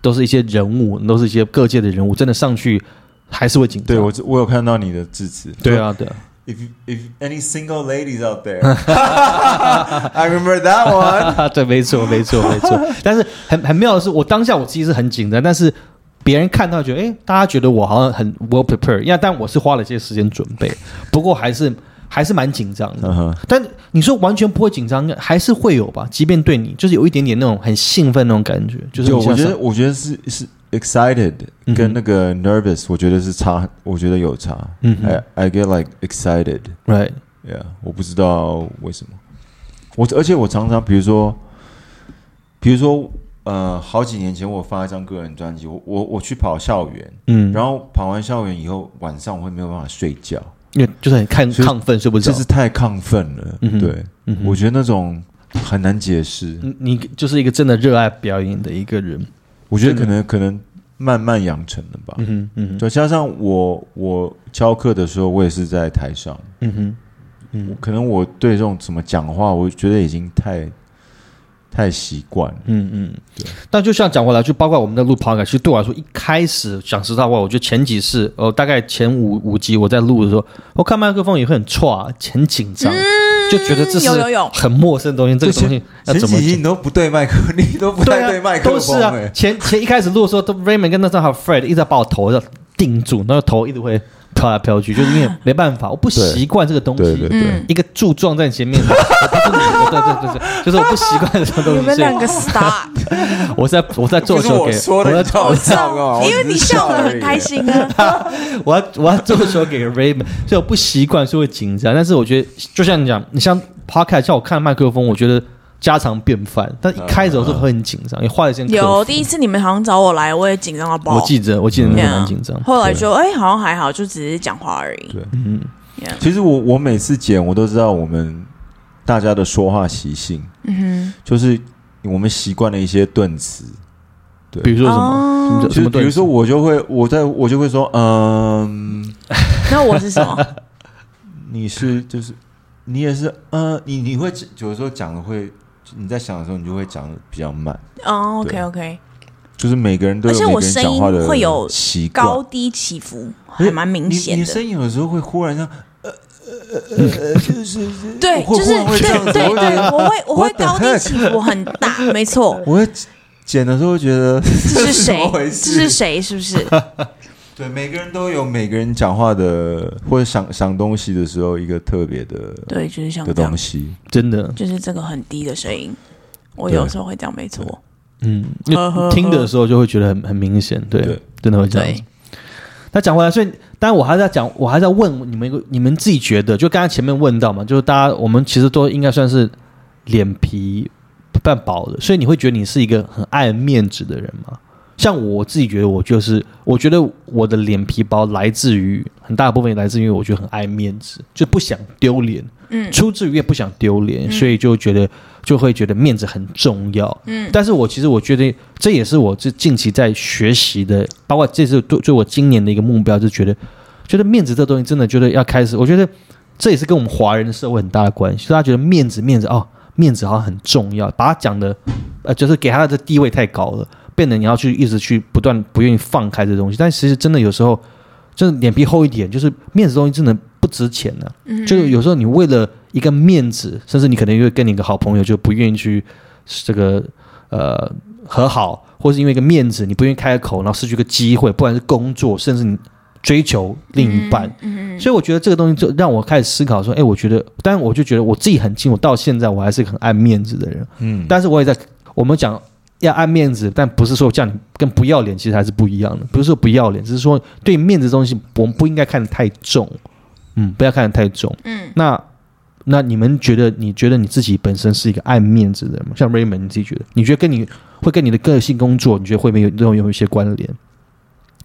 都是一些人物，都是一些各界的人物，真的上去还是会紧张。对我我有看到你的致辞。对啊，对啊，If if any single ladies out there, I remember that one. 对，没错，没错，没错。但是很很妙的是，我当下我自己是很紧张，但是别人看到觉得，哎，大家觉得我好像很 well prepared，因为但我是花了这些时间准备，不过还是还是蛮紧张的。但你说完全不会紧张，还是会有吧？即便对你就是有一点点那种很兴奋那种感觉，就是我觉得，我觉得是是 excited 跟那个 nervous，我觉得是差，我觉得有差。嗯哼 I I get like excited, right，yeah，我不知道为什么。我而且我常常比如说，比如说呃，好几年前我发一张个人专辑，我我我去跑校园，嗯，然后跑完校园以后，晚上我会没有办法睡觉，因为就是很看所以亢奋，睡不着就。是太亢奋了。嗯哼对，嗯哼我觉得那种很难解释。你你就是一个真的热爱表演的一个人。我觉得可能可能慢慢养成的吧。嗯哼，嗯哼，对，加上我我教课的时候，我也是在台上，嗯哼，嗯。可能我对这种怎么讲话，我觉得已经太太习惯了。嗯嗯，但就像讲回来，就包括我们在录 podcast，其实对我来说，一开始讲实在话，我觉得前几次，呃，大概前五五集我在录的时候，我看麦克风也会很歘，很紧张，就觉得这是有有有很陌生的东西，这个东西要前怎么你都不对麦克，你都不对啊，太对麦克都是风、啊欸。。前前一开始录的时候，都 Raymond 跟那时候还有 Fred 一直在把我头要定住，那个头一直会飘来飘去，就是因为 没办法，我不习惯这个东西。对对对，嗯一个柱撞在你前面，我不是你的，对对对对，就是我不习惯这种东西。你们两个 stop，我在我在做球给我说的，我在你叫我唱哦，因为你笑得很开心啊。我要我要做球给 Raymond，所以我不习惯，所以会紧张。但是我觉得，就像你讲，你像 Podcast 叫我看麦克风，我觉得家常便饭。但一开始我是会很紧张，也花了一些有第一次你们好像找我来，我也紧张到爆。我记得我记得那个 Yeah 蛮紧张。后来就哎、好像还好，就只是讲话而已。对嗯，其实我我每次剪，我都知道我们大家的说话习性，嗯哼就是我们习惯了一些顿词，对，比如说什么就是比如说，我就会我在我就会说，嗯，那我是什么？你是就是你也是，呃，你你会有时候讲的会，你在想的时候，你就会讲的比较慢，哦，OK OK，就是每个人都有而且每个人我声音讲话的会有高低起伏还蛮明显的。你声音有时候会忽然像，呃呃呃呃，就是对，就是对对对，我会我会高低起伏很大，没错。我会剪的时候会觉得这是谁？这是谁？是不是？对，每个人都有每个人讲话的或者想想东西的时候一个特别的对，就是想的东，西。真的，就是这个很低的声音，我有时候会这样，没错。嗯，听的时候就会觉得很很明显，对对，真的会这样。那讲回来，所以当然我还在讲，我还在问你们一个，你们自己觉得，就刚才前面问到嘛，就是大家我们其实都应该算是脸皮不半薄的，所以你会觉得你是一个很爱面子的人吗？像我自己觉得，我就是我觉得我的脸皮薄来自于很大部分也来自于我觉得很爱面子，就不想丢脸，嗯。出自于也不想丢脸，嗯。所以就觉得就会觉得面子很重要。嗯。但是我其实我觉得这也是我这近期在学习的，包括这次对对我今年的一个目标，就觉得觉得面子这东西真的觉得要开始，我觉得这也是跟我们华人的社会很大的关系，就大家觉得面子面子哦，面子好像很重要，把它讲的呃，就是给他的地位太高了，变得你要去一直去不断不愿意放开这东西，但其实真的有时候。就是脸皮厚一点，就是面子东西真的不值钱的、嗯就有时候你为了一个面子，甚至你可能因为跟你一个好朋友就不愿意去这个呃和好，或是因为一个面子你不愿意开口，然后失去一个机会，不管是工作，甚至你追求另一半。嗯嗯所以我觉得这个东西就让我开始思考说，哎，我觉得，但我就觉得我自己很清楚，到现在我还是很爱面子的人，嗯，但是我也在我们讲。要爱面子，但不是说叫你跟不要脸其实还是不一样的。不是说不要脸，只是说对面子的东西，我们不应该看得太重。嗯，不要看得太重。嗯，那那你们觉得，你觉得你自己本身是一个爱面子的人吗？像 Raymond，你自己觉得，你觉得跟你会跟你的个性、工作，你觉得会不会有有有一些关联？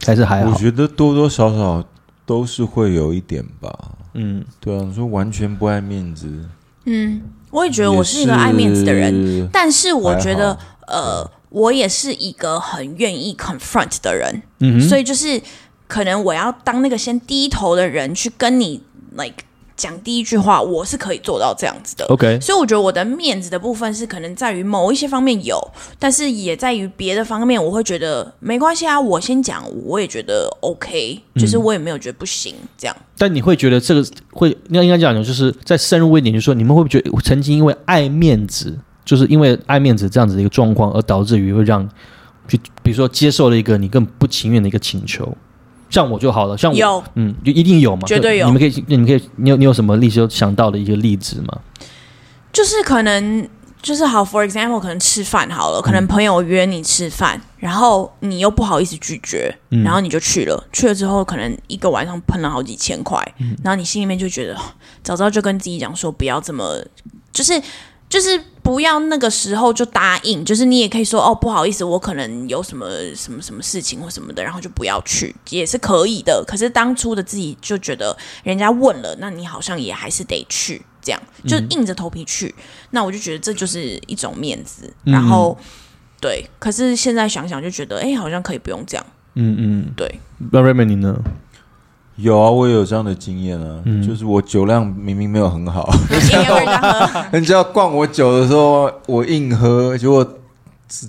还是还好？我觉得多多少少都是会有一点吧。嗯对啊，你说完全不爱面子，嗯，我也觉得我是一个爱面子的人，人，但是我觉得呃，我也是一个很愿意 confront 的人，嗯，所以就是可能我要当那个先低头的人去跟你 like 讲第一句话，我是可以做到这样子的。OK，所以我觉得我的面子的部分是可能在于某一些方面有，但是也在于别的方面，我会觉得没关系啊，我先讲，我也觉得 OK，就是我也没有觉得不行这样。但你会觉得这个会应该应该讲的，就是再深入一点，就是说你们会不会觉得曾经因为爱面子，就是因为爱面子这样子的一个状况，而导致于会让就比如说接受了一个你更不情愿的一个请求？像我就好了，像我有，嗯，就一定有嘛，绝对有你们可以，你们可以，你有你有什么例子有想到的一些例子吗？就是可能就是好，for example，可能吃饭好了，可能朋友约你吃饭，然后你又不好意思拒绝，嗯然后你就去了，去了之后可能一个晚上喷了好几千块，嗯然后你心里面就觉得，哦 早知道就跟自己讲说不要这么，就是。就是不要那个时候就答应，就是你也可以说哦，不好意思，我可能有什么什么什么事情或什么的，然后就不要去，也是可以的。可是当初的自己就觉得人家问了，那你好像也还是得去，这样就硬着头皮去。那我就觉得这就是一种面子。嗯然后对，可是现在想想就觉得，哎，好像可以不用这样。嗯嗯，对，那 Raymond 你呢？有啊，我也有这样的经验啊，嗯。就是我酒量明明没有很好，人家灌我酒的时候，我硬喝，结果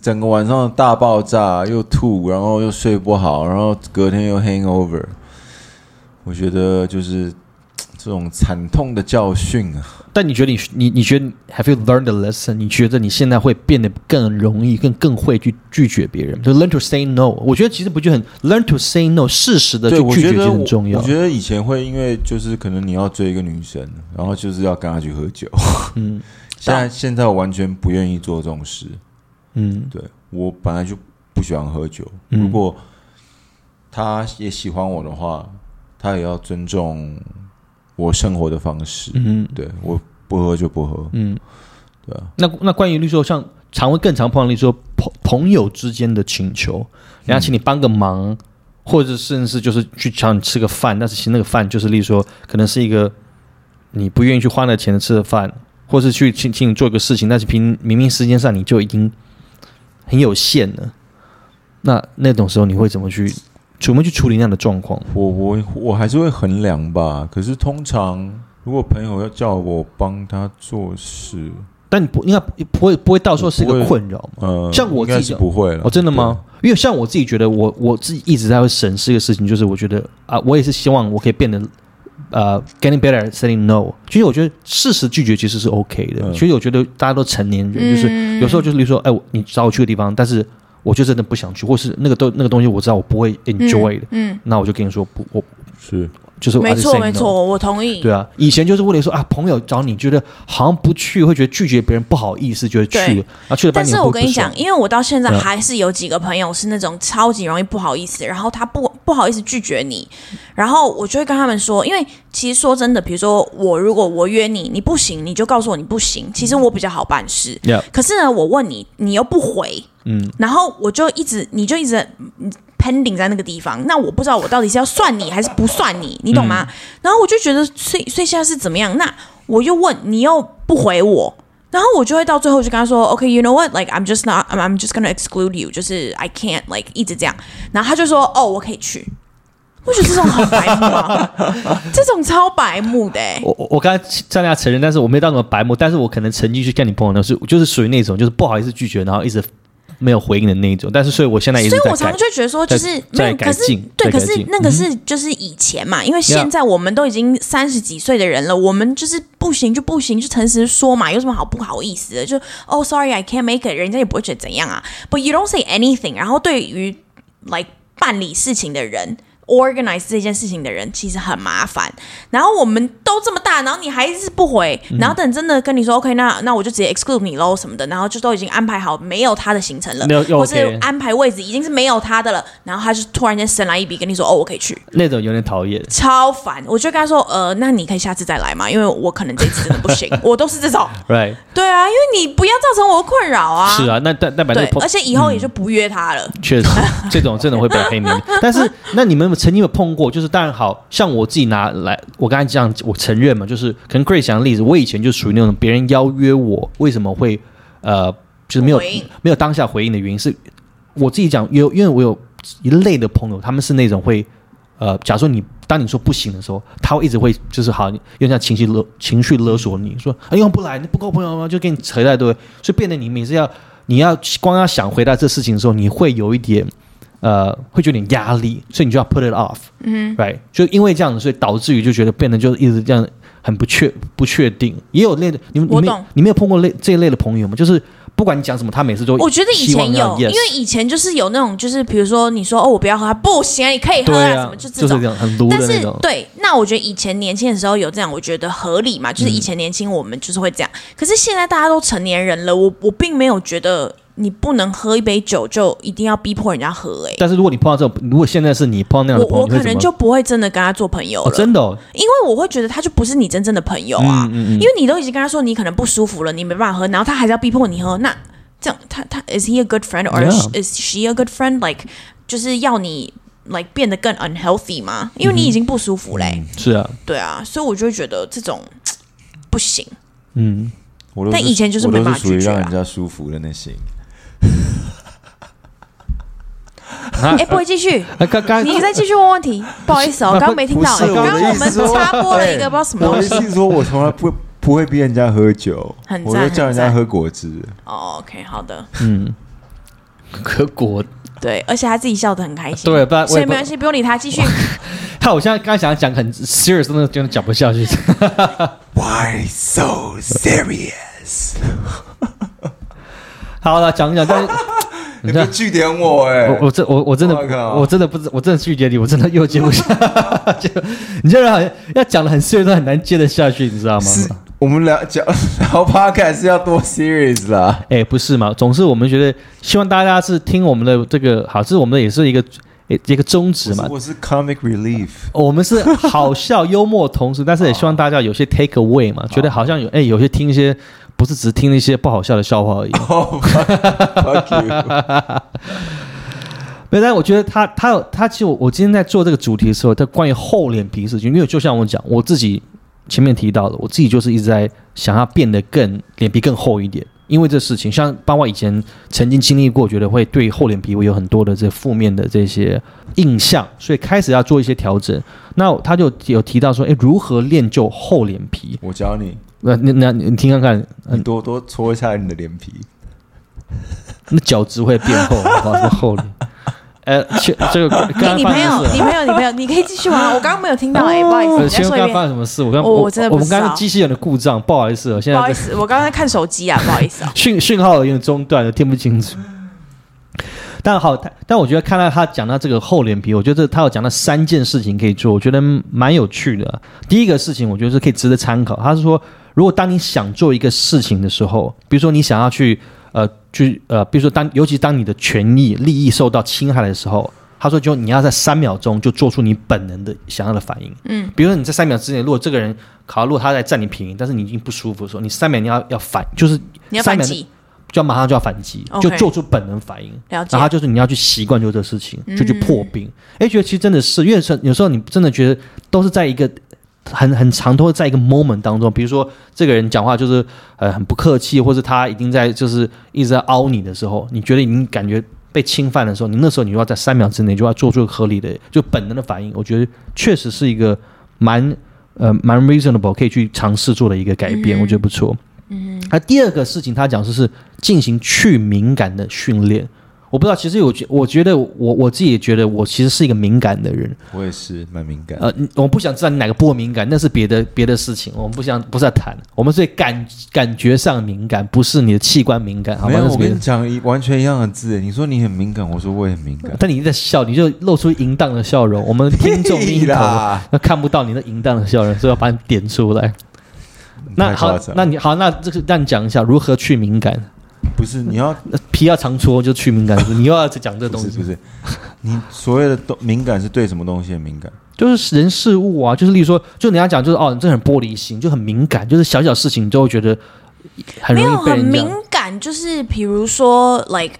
整个晚上大爆炸，又吐，然后又睡不好，然后隔天又 hangover。我觉得就是这种惨痛的教训啊。但你觉得你你你觉得 Have you learned the lesson？你觉得你现在会变得更容易、更更会去拒绝别人，就 learn to say no。我觉得其实不就很 learn to say no，适时的对，去拒绝就很重要我。觉得以前会因为就是可能你要追一个女生，然后就是要跟她去喝酒。嗯 现在现在我完全不愿意做这种事。嗯，对我本来就不喜欢喝酒，嗯如果他也喜欢我的话，他也要尊重我生活的方式。嗯对我不喝就不喝，嗯，对啊。那那关于例如说像常会更常碰到例如说朋朋友之间的请求，人家请你帮个忙，或者甚至是就是去请你吃个饭，但是其实那个饭就是例如说可能是一个你不愿意去花那钱的吃的饭，或是去请请你做一个事情，但是凭明明时间上你就已经很有限了，那那种时候你会怎么去怎么去处理那样的状况？我我我还是会衡量吧。可是通常如果朋友要叫我帮他做事，但你不应该不会不会到时候是一个困扰吗？呃，像我自己是不会了。哦，真的吗？因为像我自己觉得我，我自己一直在会审视一个事情，就是我觉得啊，我也是希望我可以变得呃 getting better at saying no。其实我觉得适时拒绝其实是 OK 的。嗯其实我觉得大家都成年人，就是有时候就是比如说，哎，我你找我去个地方，但是我就真的不想去，或是那个都那个东西我知道我不会 enjoy 的，嗯，那我就跟你说不，我是。就是没错没错，我同意。对啊，以前就是为了说啊，朋友找你觉得好像不去，会觉得拒绝别人不好意思，觉得去对。了，然后去了半但是我跟你讲，因为我到现在嗯还是有几个朋友是那种超级容易不好意思，然后他不不好意思拒绝你，然后我就会跟他们说，因为其实说真的，比如说我如果我约你，你不行，你就告诉我你不行，其实我比较好办事。可是呢，我问你，你又不回，嗯，然后我就一直，你就一直嗯 pending 在那个地方，那我不知道我到底是要算你还是不算你，你懂吗？嗯然后我就觉得，所以所以现在是怎么样？那我又问你又不回我，然后我就会到最后就跟他说，OK，you、know what？Like I'm just not, I'm, I'm just gonna exclude you，就是 I can't like 一直这样。然后他就说，哦，我可以去。我觉得这种好白目啊，这种超白目的、欸。我我我刚才站在承认，但是我没到那么白目，但是我可能曾经去跟你朋友，那是就是属于那种就是不好意思拒绝，然后一直没有回应的那一种。但是所以我现在也所以我常常，就觉得说，就是在没有，可是对，可是那个是就是以前嘛，因为现在我们都已经三十几岁的人了，我们就是不行就不行，就诚实说嘛，有什么好不好意思的？就哦，sorry，I can't make it，人家也不会觉得怎样啊。But you don't say anything。然后对于 like 办理事情的人。Organize 这件事情的人其实很麻烦，然后我们都这么大，然后你还是不回，嗯然后等真的跟你说 OK，那那我就直接 exclude 你喽什么的，然后就都已经安排好没有他的行程了，没有又或是安排位置已经是没有他的了，然后他就突然间神来一笔跟你说哦，我可以去，那种有点讨厌。超烦。我就跟他说呃，那你可以下次再来嘛，因为我可能这次真的不行，我都是这种。Right，对啊，因为你不要造成我的困扰啊。是啊，那代代表那个，而且以后也就不约他了。确实这种这种会被黑名。但是 那你们曾经有碰过？就是当然好像我自己拿来，我刚才这样我承认嘛，就是可能 Grace 讲的例子，我以前就属于那种别人邀约我，为什么会呃就是没有没有当下回应的原因是，我自己讲有因为我有一类的朋友，他们是那种会呃，假如说你当你说不行的时候，他会一直会就是好，有点像情绪勒情绪勒索你说，哎呦不来，你不够朋友吗？就跟你扯一大堆，所以变得你每次要你要光要想回答这事情的时候，你会有一点呃，会有点压力，所以你就要 put it off，嗯，right，就因为这样子，所以导致于就觉得变得就一直这样很不确不确定。也有类的，你们你们我懂你们有碰过类这一类的朋友吗？就是不管你讲什么，他每次都我觉得以前有因为以前就是有那种，就是比如说你说哦，我不要喝，不行啊，你可以喝啊，啊，什么就这就是种这。样很撸但是的那种。对，那我觉得以前年轻的时候有这样，我觉得合理嘛，就是以前年轻我们就是会这样。可是现在大家都成年人了，我我并没有觉得你不能喝一杯酒就一定要逼迫人家喝、欸。但是如果你碰到这种，如果现在是你碰到那样我的朋友，你会怎么我可能就不会真的跟他做朋友哦，了，真的哦，因为我会觉得他就不是你真正的朋友啊，嗯嗯嗯。因为你都已经跟他说你可能不舒服了，你没办法喝，然后他还是要逼迫你喝，那这样他他 is he a good friend or is she a good friend? Like 就是要你 like 变得更 unhealthy 吗？因为你已经不舒服嘞、是啊，对啊，所以我就会觉得这种不行。嗯，我但以前就是没办法拒绝啊。让人家舒服的那型。哎，不会继续，那刚刚你再继续问问题，不好意思哦，不刚刚没听到，刚刚我们插播了一个不知道什么我东西。的意思是说，我从来不不会逼人家喝酒，很我就叫人家喝果汁。哦，OK，好的，嗯，喝果，对，而且他自己笑得很开心，对不然我也不所以没关系，不用理他，继续。他我现在刚想讲很 serious，真的真的讲不下去。Why so serious？好了，讲一讲，但是 你不据点我哎、我我真我我真的我真的不知我真的拒绝你，我真的又接不下，就你这人好像要讲的很 serious，都很难接得下去，你知道吗？是我们聊讲聊 podcast 是要多 serious 啦。哎，不是嘛？总是我们觉得希望大家是听我们的这个好，这是我们的也是一个一个宗旨嘛。我是 comic relief，我们是好笑幽默同时，但是也希望大家有些 take away 嘛，觉得好像有哎有些听一些不是只听那些不好笑的笑话而已。哦 fuck you，没有，但我觉得他他有他其实我我今天在做这个主题的时候，他关于厚脸皮事情，因为就像我讲，我自己前面提到的，我自己就是一直在想要变得更脸皮更厚一点，因为这事情，像包括以前曾经经历过，觉得会对厚脸皮会有很多的这负面的这些印象，所以开始要做一些调整。那他就有提到说，哎，如何练就厚脸皮？我教你，那那那你听看看，你多多搓一下你的脸皮。那角质会变厚，好是厚脸。呃，这这个刚刚你你朋友，发生什么事你朋友，你朋友，你可以继续玩。我刚刚没有听到，哎，不好意思，呃，你再说一请问刚刚发。生什么事？我刚我我真的不我们刚刚机器人的故障，不好意思哦，现在不好意思，我刚刚在看手机啊，不好意思啊。讯讯号有点中断了，听不清楚。但好，他但我觉得看到他讲到这个厚脸皮，我觉得他有讲到三件事情可以做，我觉得蛮有趣的。第一个事情，我觉得是可以值得参考。他是说，如果当你想做一个事情的时候，比如说你想要去呃去呃，比如说当尤其当你的权益利益受到侵害的时候，他说就你要在三秒钟就做出你本能的想要的反应。嗯，比如说你在三秒之内，如果这个人考，如果他在占你便宜，但是你已经不舒服的时候，你三秒你要要反，就是你要三秒反击，就要马上就要反击就做出本能反应。然后就是你要去习惯做这个事情，就去破嗯冰。哎、觉得其实真的是，因为是有时候你真的觉得都是在一个很很长，都会在一个 moment 当中，比如说这个人讲话就是呃很不客气，或者他已经在就是一直在凹你的时候，你觉得你感觉被侵犯的时候，你那时候你就要在三秒之内就要做出合理的就本能的反应。我觉得确实是一个蛮呃蛮 reasonable 可以去尝试做的一个改变，嗯我觉得不错。嗯，那第二个事情，他讲就是进行去敏感的训练。我不知道，其实我觉我觉得我我自己也觉得我其实是一个敏感的人。我也是蛮敏感。呃，你我不想知道你哪个部位敏感，那是别的别的事情，我们不想不是在谈。我们是感感觉上敏感，不是你的器官敏感，好吧？没有，那是别的我跟你。讲一完全一样的字。你说你很敏感，我说我也很敏感。但你在笑，你就露出淫荡的笑容。我们听众另一 啦，那看不到你那淫荡的笑容，所以要把你点出来。那好那你好，那这个让你讲一下如何去敏感。不是你要那 皮要常搓就去敏感，你又要讲这东西不是不，是，你所谓的东敏感是对什么东西很敏感？就是人事物啊，就是例如说，就你要讲就是哦，你这很玻璃心，就很敏感，就是小小事情你就会觉得很没有很容易被人敏。感，就是比如说，like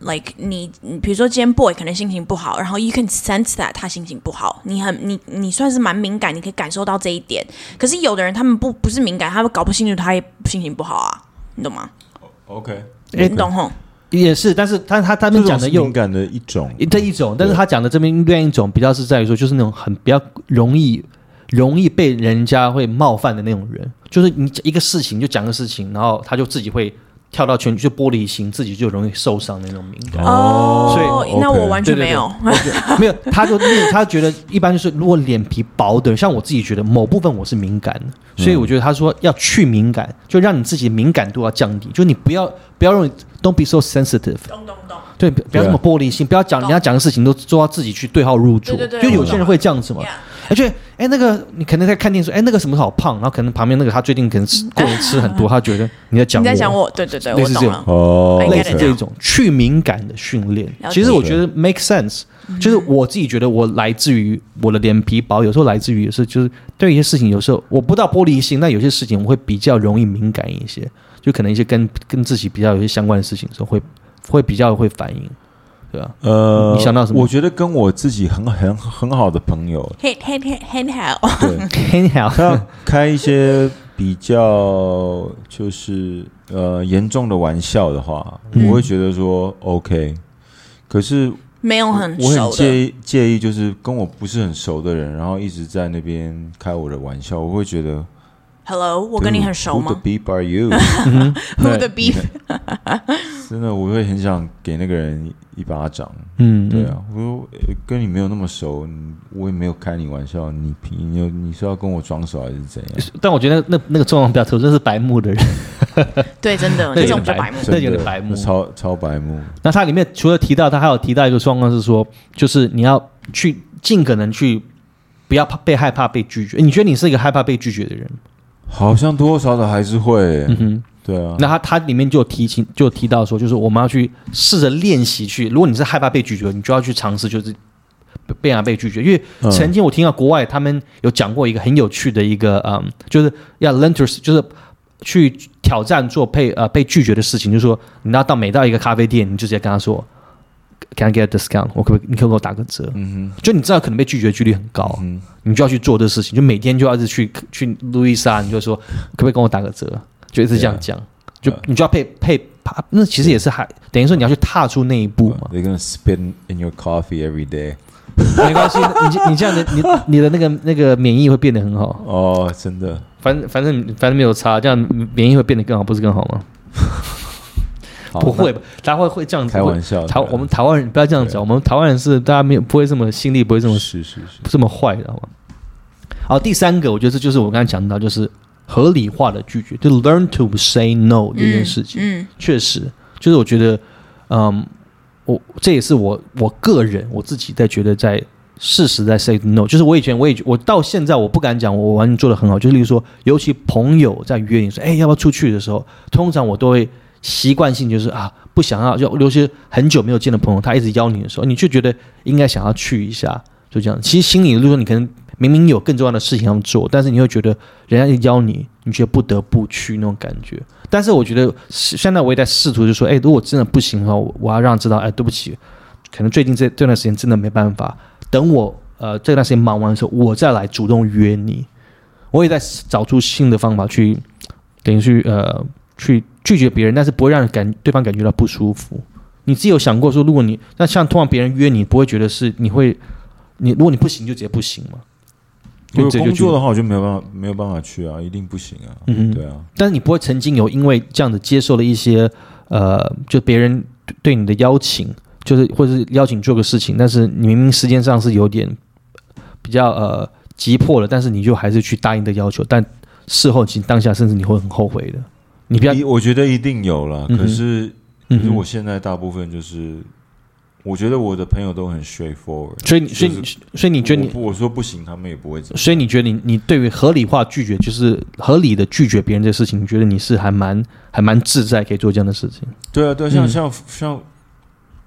like 你，你比如说今天 boy 可能心情不好，然后 you can sense that 他心情不好，你很你你算是蛮敏感，你可以感受到这一点。可是有的人他们不不是敏感，他们搞不清楚他也心情不好啊，你懂吗？OK，哎你懂吼？也是，但是他他他们讲的又敏感的一种。这一种，但是他讲的这边另一种比较是在于说，就是那种很比较容易容易被人家会冒犯的那种人，就是你一个事情就讲个事情，然后他就自己会跳到圈就玻璃心，自己就容易受伤那种敏感。哦所以那我完全对对对没有。没有，他就他觉得一般就是如果脸皮薄的，像我自己觉得某部分我是敏感的，所以我觉得他说要去敏感，就让你自己的敏感度要降低，就你不要不要容易 don't be so sensitive，懂懂懂。对，不不要这么玻璃心，不要讲人家讲的事情都做到自己去对号入座，对对对。就有些人会这样子嘛。而且哎那个你可能在看电视，哎那个什么好胖，然后可能旁边那个他最近可能吃 过年吃很多，他觉得你在讲你在讲我？对对对，类似这种。我懂了。哦类似这种。去敏感的训练。其实我觉得 make sense，就是我自己觉得我来自于我的脸皮薄，有时候来自于也是就是对一些事情，有时候我不到玻璃心，但有些事情我会比较容易敏感一些，就可能一些跟跟自己比较有些相关的事情的时候会会比较会反应，对吧？呃，你想到什么我觉得跟我自己很很很好的朋友，嘿嘿嘿嘿好，对，很好，他开一些比较就是呃严重的玩笑的话，嗯我会觉得说 OK。可是没有很我很。介意介意，就是跟我不是很熟的人，然后一直在那边开我的玩笑，我会觉得 Hello，我跟你很熟 Who the beep are you？？Who the beef？真的，我会很想给那个人一一巴掌。嗯，对啊，我说呃跟你没有那么熟，我也没有开你玩笑，你凭你你是要跟我装熟还是怎样？但我觉得那那个状况比较特殊，这是白目的人。对，真的，那种白目。那有白目超超白目。那它里面除了提到，他还有提到一个状况是说，就是你要去尽可能去不要怕被害怕被拒绝。你觉得你是一个害怕被拒绝的人？好像多多少少还是会，嗯哼。对啊，那他他里面就有提醒，就有提到说，就是我们要去试着练习去，如果你是害怕被拒绝，你就要去尝试，就是被被人被拒绝。因为嗯曾经我听到国外他们有讲过一个很有趣的一个，嗯，就是要 learn to，就是去挑战做被呃被拒绝的事情，就是说你要到每到一个咖啡店，你就直接跟他说，Can I get a discount？我可不可以，你可不可以给我打个折？嗯哼就你知道可能被拒绝的几率很高，嗯你就要去做这事情，就每天就要是去去路易莎，你就说可不可以跟我打个折，就一直这样讲，就你就要配配，那其实也是还等于说你要去踏出那一步嘛，，They're gonna spit in your coffee every day。没关系，你你这样的你你的那个那个免疫会变得很好，哦，真的，反正反正反正没有差，这样免疫会变得更好，不是更好吗？好不会，吧？大家会会这样子，开玩笑台我们台湾人不要这样讲，我们台湾人是大家没有不会这么心力不会这么是是是，这么坏的，好吗？好，第三个，我觉得这就是我刚才讲到，就是合理化的拒绝，就 learn to say no 这件事情。嗯确实，就是我觉得，嗯，我这也是我我个人我自己在觉得在事实在 say no，就是我以前我也我到现在我不敢讲我完全做的很好，就是例如说，尤其朋友在约你说，哎，要不要出去的时候，通常我都会习惯性就是啊，不想要，就尤其很久没有见的朋友，他一直邀你的时候，你就觉得应该想要去一下，就这样。其实心里如果你可能明明有更重要的事情要做，但是你会觉得人家一邀你，你却不得不去那种感觉。但是我觉得现在我也在试图，就说，哎，如果真的不行的话，我我要让知道，哎，对不起，可能最近这这段时间真的没办法，等我呃这段时间忙完的时候，我再来主动约你。我也在找出新的方法去，等于去呃去拒绝别人，但是不会让人感对方感觉到不舒服。你自己有想过说，如果你那像通常别人约你，不会觉得是你会你如果你不行就直接不行嘛？如果就直接就工作的话，我就没有办法没有办法去啊，一定不行啊。嗯对啊，但是你不会曾经有因为这样子接受了一些呃，就别人对你的邀请，就是或者是邀请做个事情，但是你明明时间上是有点比较呃急迫了，但是你就还是去答应的要求，但事后其实当下甚至你会很后悔的。你不要，我觉得一定有了，嗯可是可是我现在大部分就是，我觉得我的朋友都很 straightforward，所以所以就是所以你觉得你我我说不行，他们也不会怎么。所以你觉得你你对于合理化拒绝，就是合理的拒绝别人这个事情，你觉得你是还蛮还蛮自在，可以做这样的事情？对啊，对啊，像、嗯像像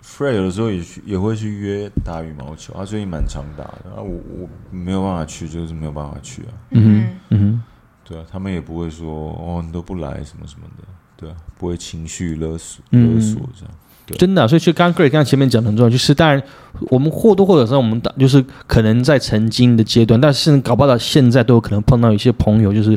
Fred 有的时候也去也会去约打羽毛球，他最近蛮常打的啊，我我没有办法去，就是没有办法去啊。嗯哼，嗯哼。对啊，他们也不会说哦你都不来什么什么的，对啊，不会情绪勒索嗯勒索这样。对真的啊、所以就刚刚 Greg 刚才前面讲的很重要，就是当然我们或多或少上我们打就是可能在曾经的阶段，但是搞不好到现在都有可能碰到一些朋友，就是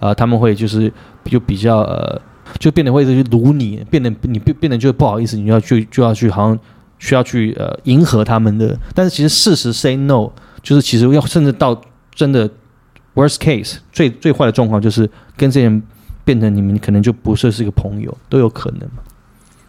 呃他们会就是就比较呃就变得会去撸你，变得你变变得就不好意思，你就要去就要去好像需要去呃迎合他们的，但是其实事实 say no 就是其实要甚至到真的 worst case 最最坏的状况就是跟这些人变成你们可能就不是是一个朋友都有可能嘛，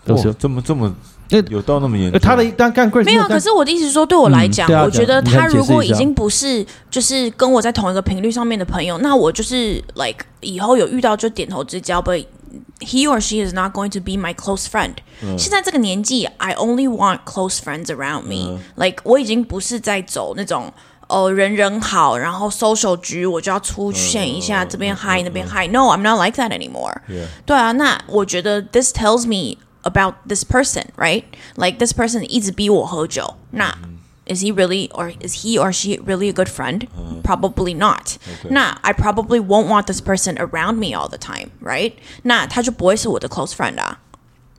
都是。这么这么那有到那么严呃，重？他的但干 Grace 没有，可是我的意思是说，对我来讲，嗯啊我觉得他如果已经不是就是跟我在同一个频率上面的朋友，那我就是 like 以后有遇到就点头之交，but he or she is not going to be my close friend、现在这个年纪，I only want close friends around me、like 我已经不是在走那种。哦，人人好，然后 social 局我就要出现一下，这边嗨那边嗨。No, I'm not like that anymore. Yeah. 对啊，那我觉得 this tells me about this person, right? Like this person 一直逼我喝酒，那 is he really or is he or she really a good friend? Probably not. 那 I probably won't want this person around me all the time, right? 那他就不会是我的 close friend 啊。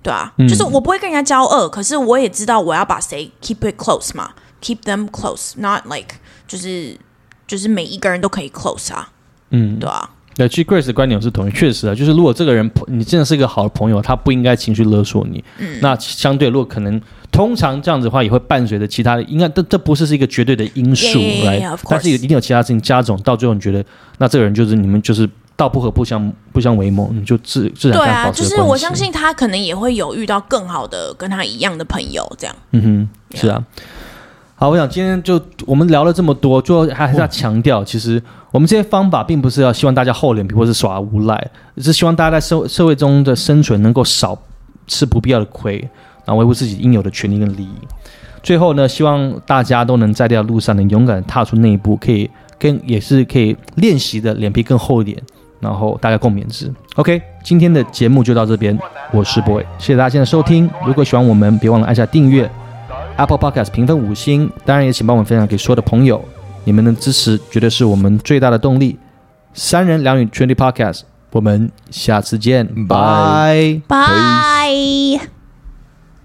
对啊，就是我不会跟人家交恶，可是我也知道我要把谁 keep it close 嘛，keep them close，not like 就是就是每一个人都可以 close 啊，嗯，对啊，对，其实 Grace 的观点我是同意，确实啊，就是如果这个人你真的是一个好的朋友，他不应该情绪勒索你。嗯，那相对如果可能，通常这样子的话也会伴随着其他的，应该这这不是是一个绝对的因素 Yeah, yeah, yeah, 来 yeah, 但是 course 一定有其他事情加总，到最后你觉得那这个人就是你们就是道不合不相不相为谋，你就自自然对啊，就是我相信他可能也会有遇到更好的跟他一样的朋友，这样。嗯哼，是啊。好，我想今天就我们聊了这么多，最后还还是要强调，其实我们这些方法并不是要希望大家厚脸皮或是耍无赖，只是希望大家在社社会中的生存能够少吃不必要的亏，然后维护自己应有的权利跟利益。最后呢，希望大家都能在这条路上能勇敢地踏出那一步，可以跟也是可以练习的脸皮更厚一点，然后大家共勉之。OK，今天的节目就到这边，我是 boy，谢谢大家今天的收听。如果喜欢我们，别忘了按下订阅，Apple Podcast 评分五星，当然也请帮我们分享给所有的朋友，你们的支持绝对是我们最大的动力。三人两语 Twenty Podcast，我们下次见，拜拜。拜。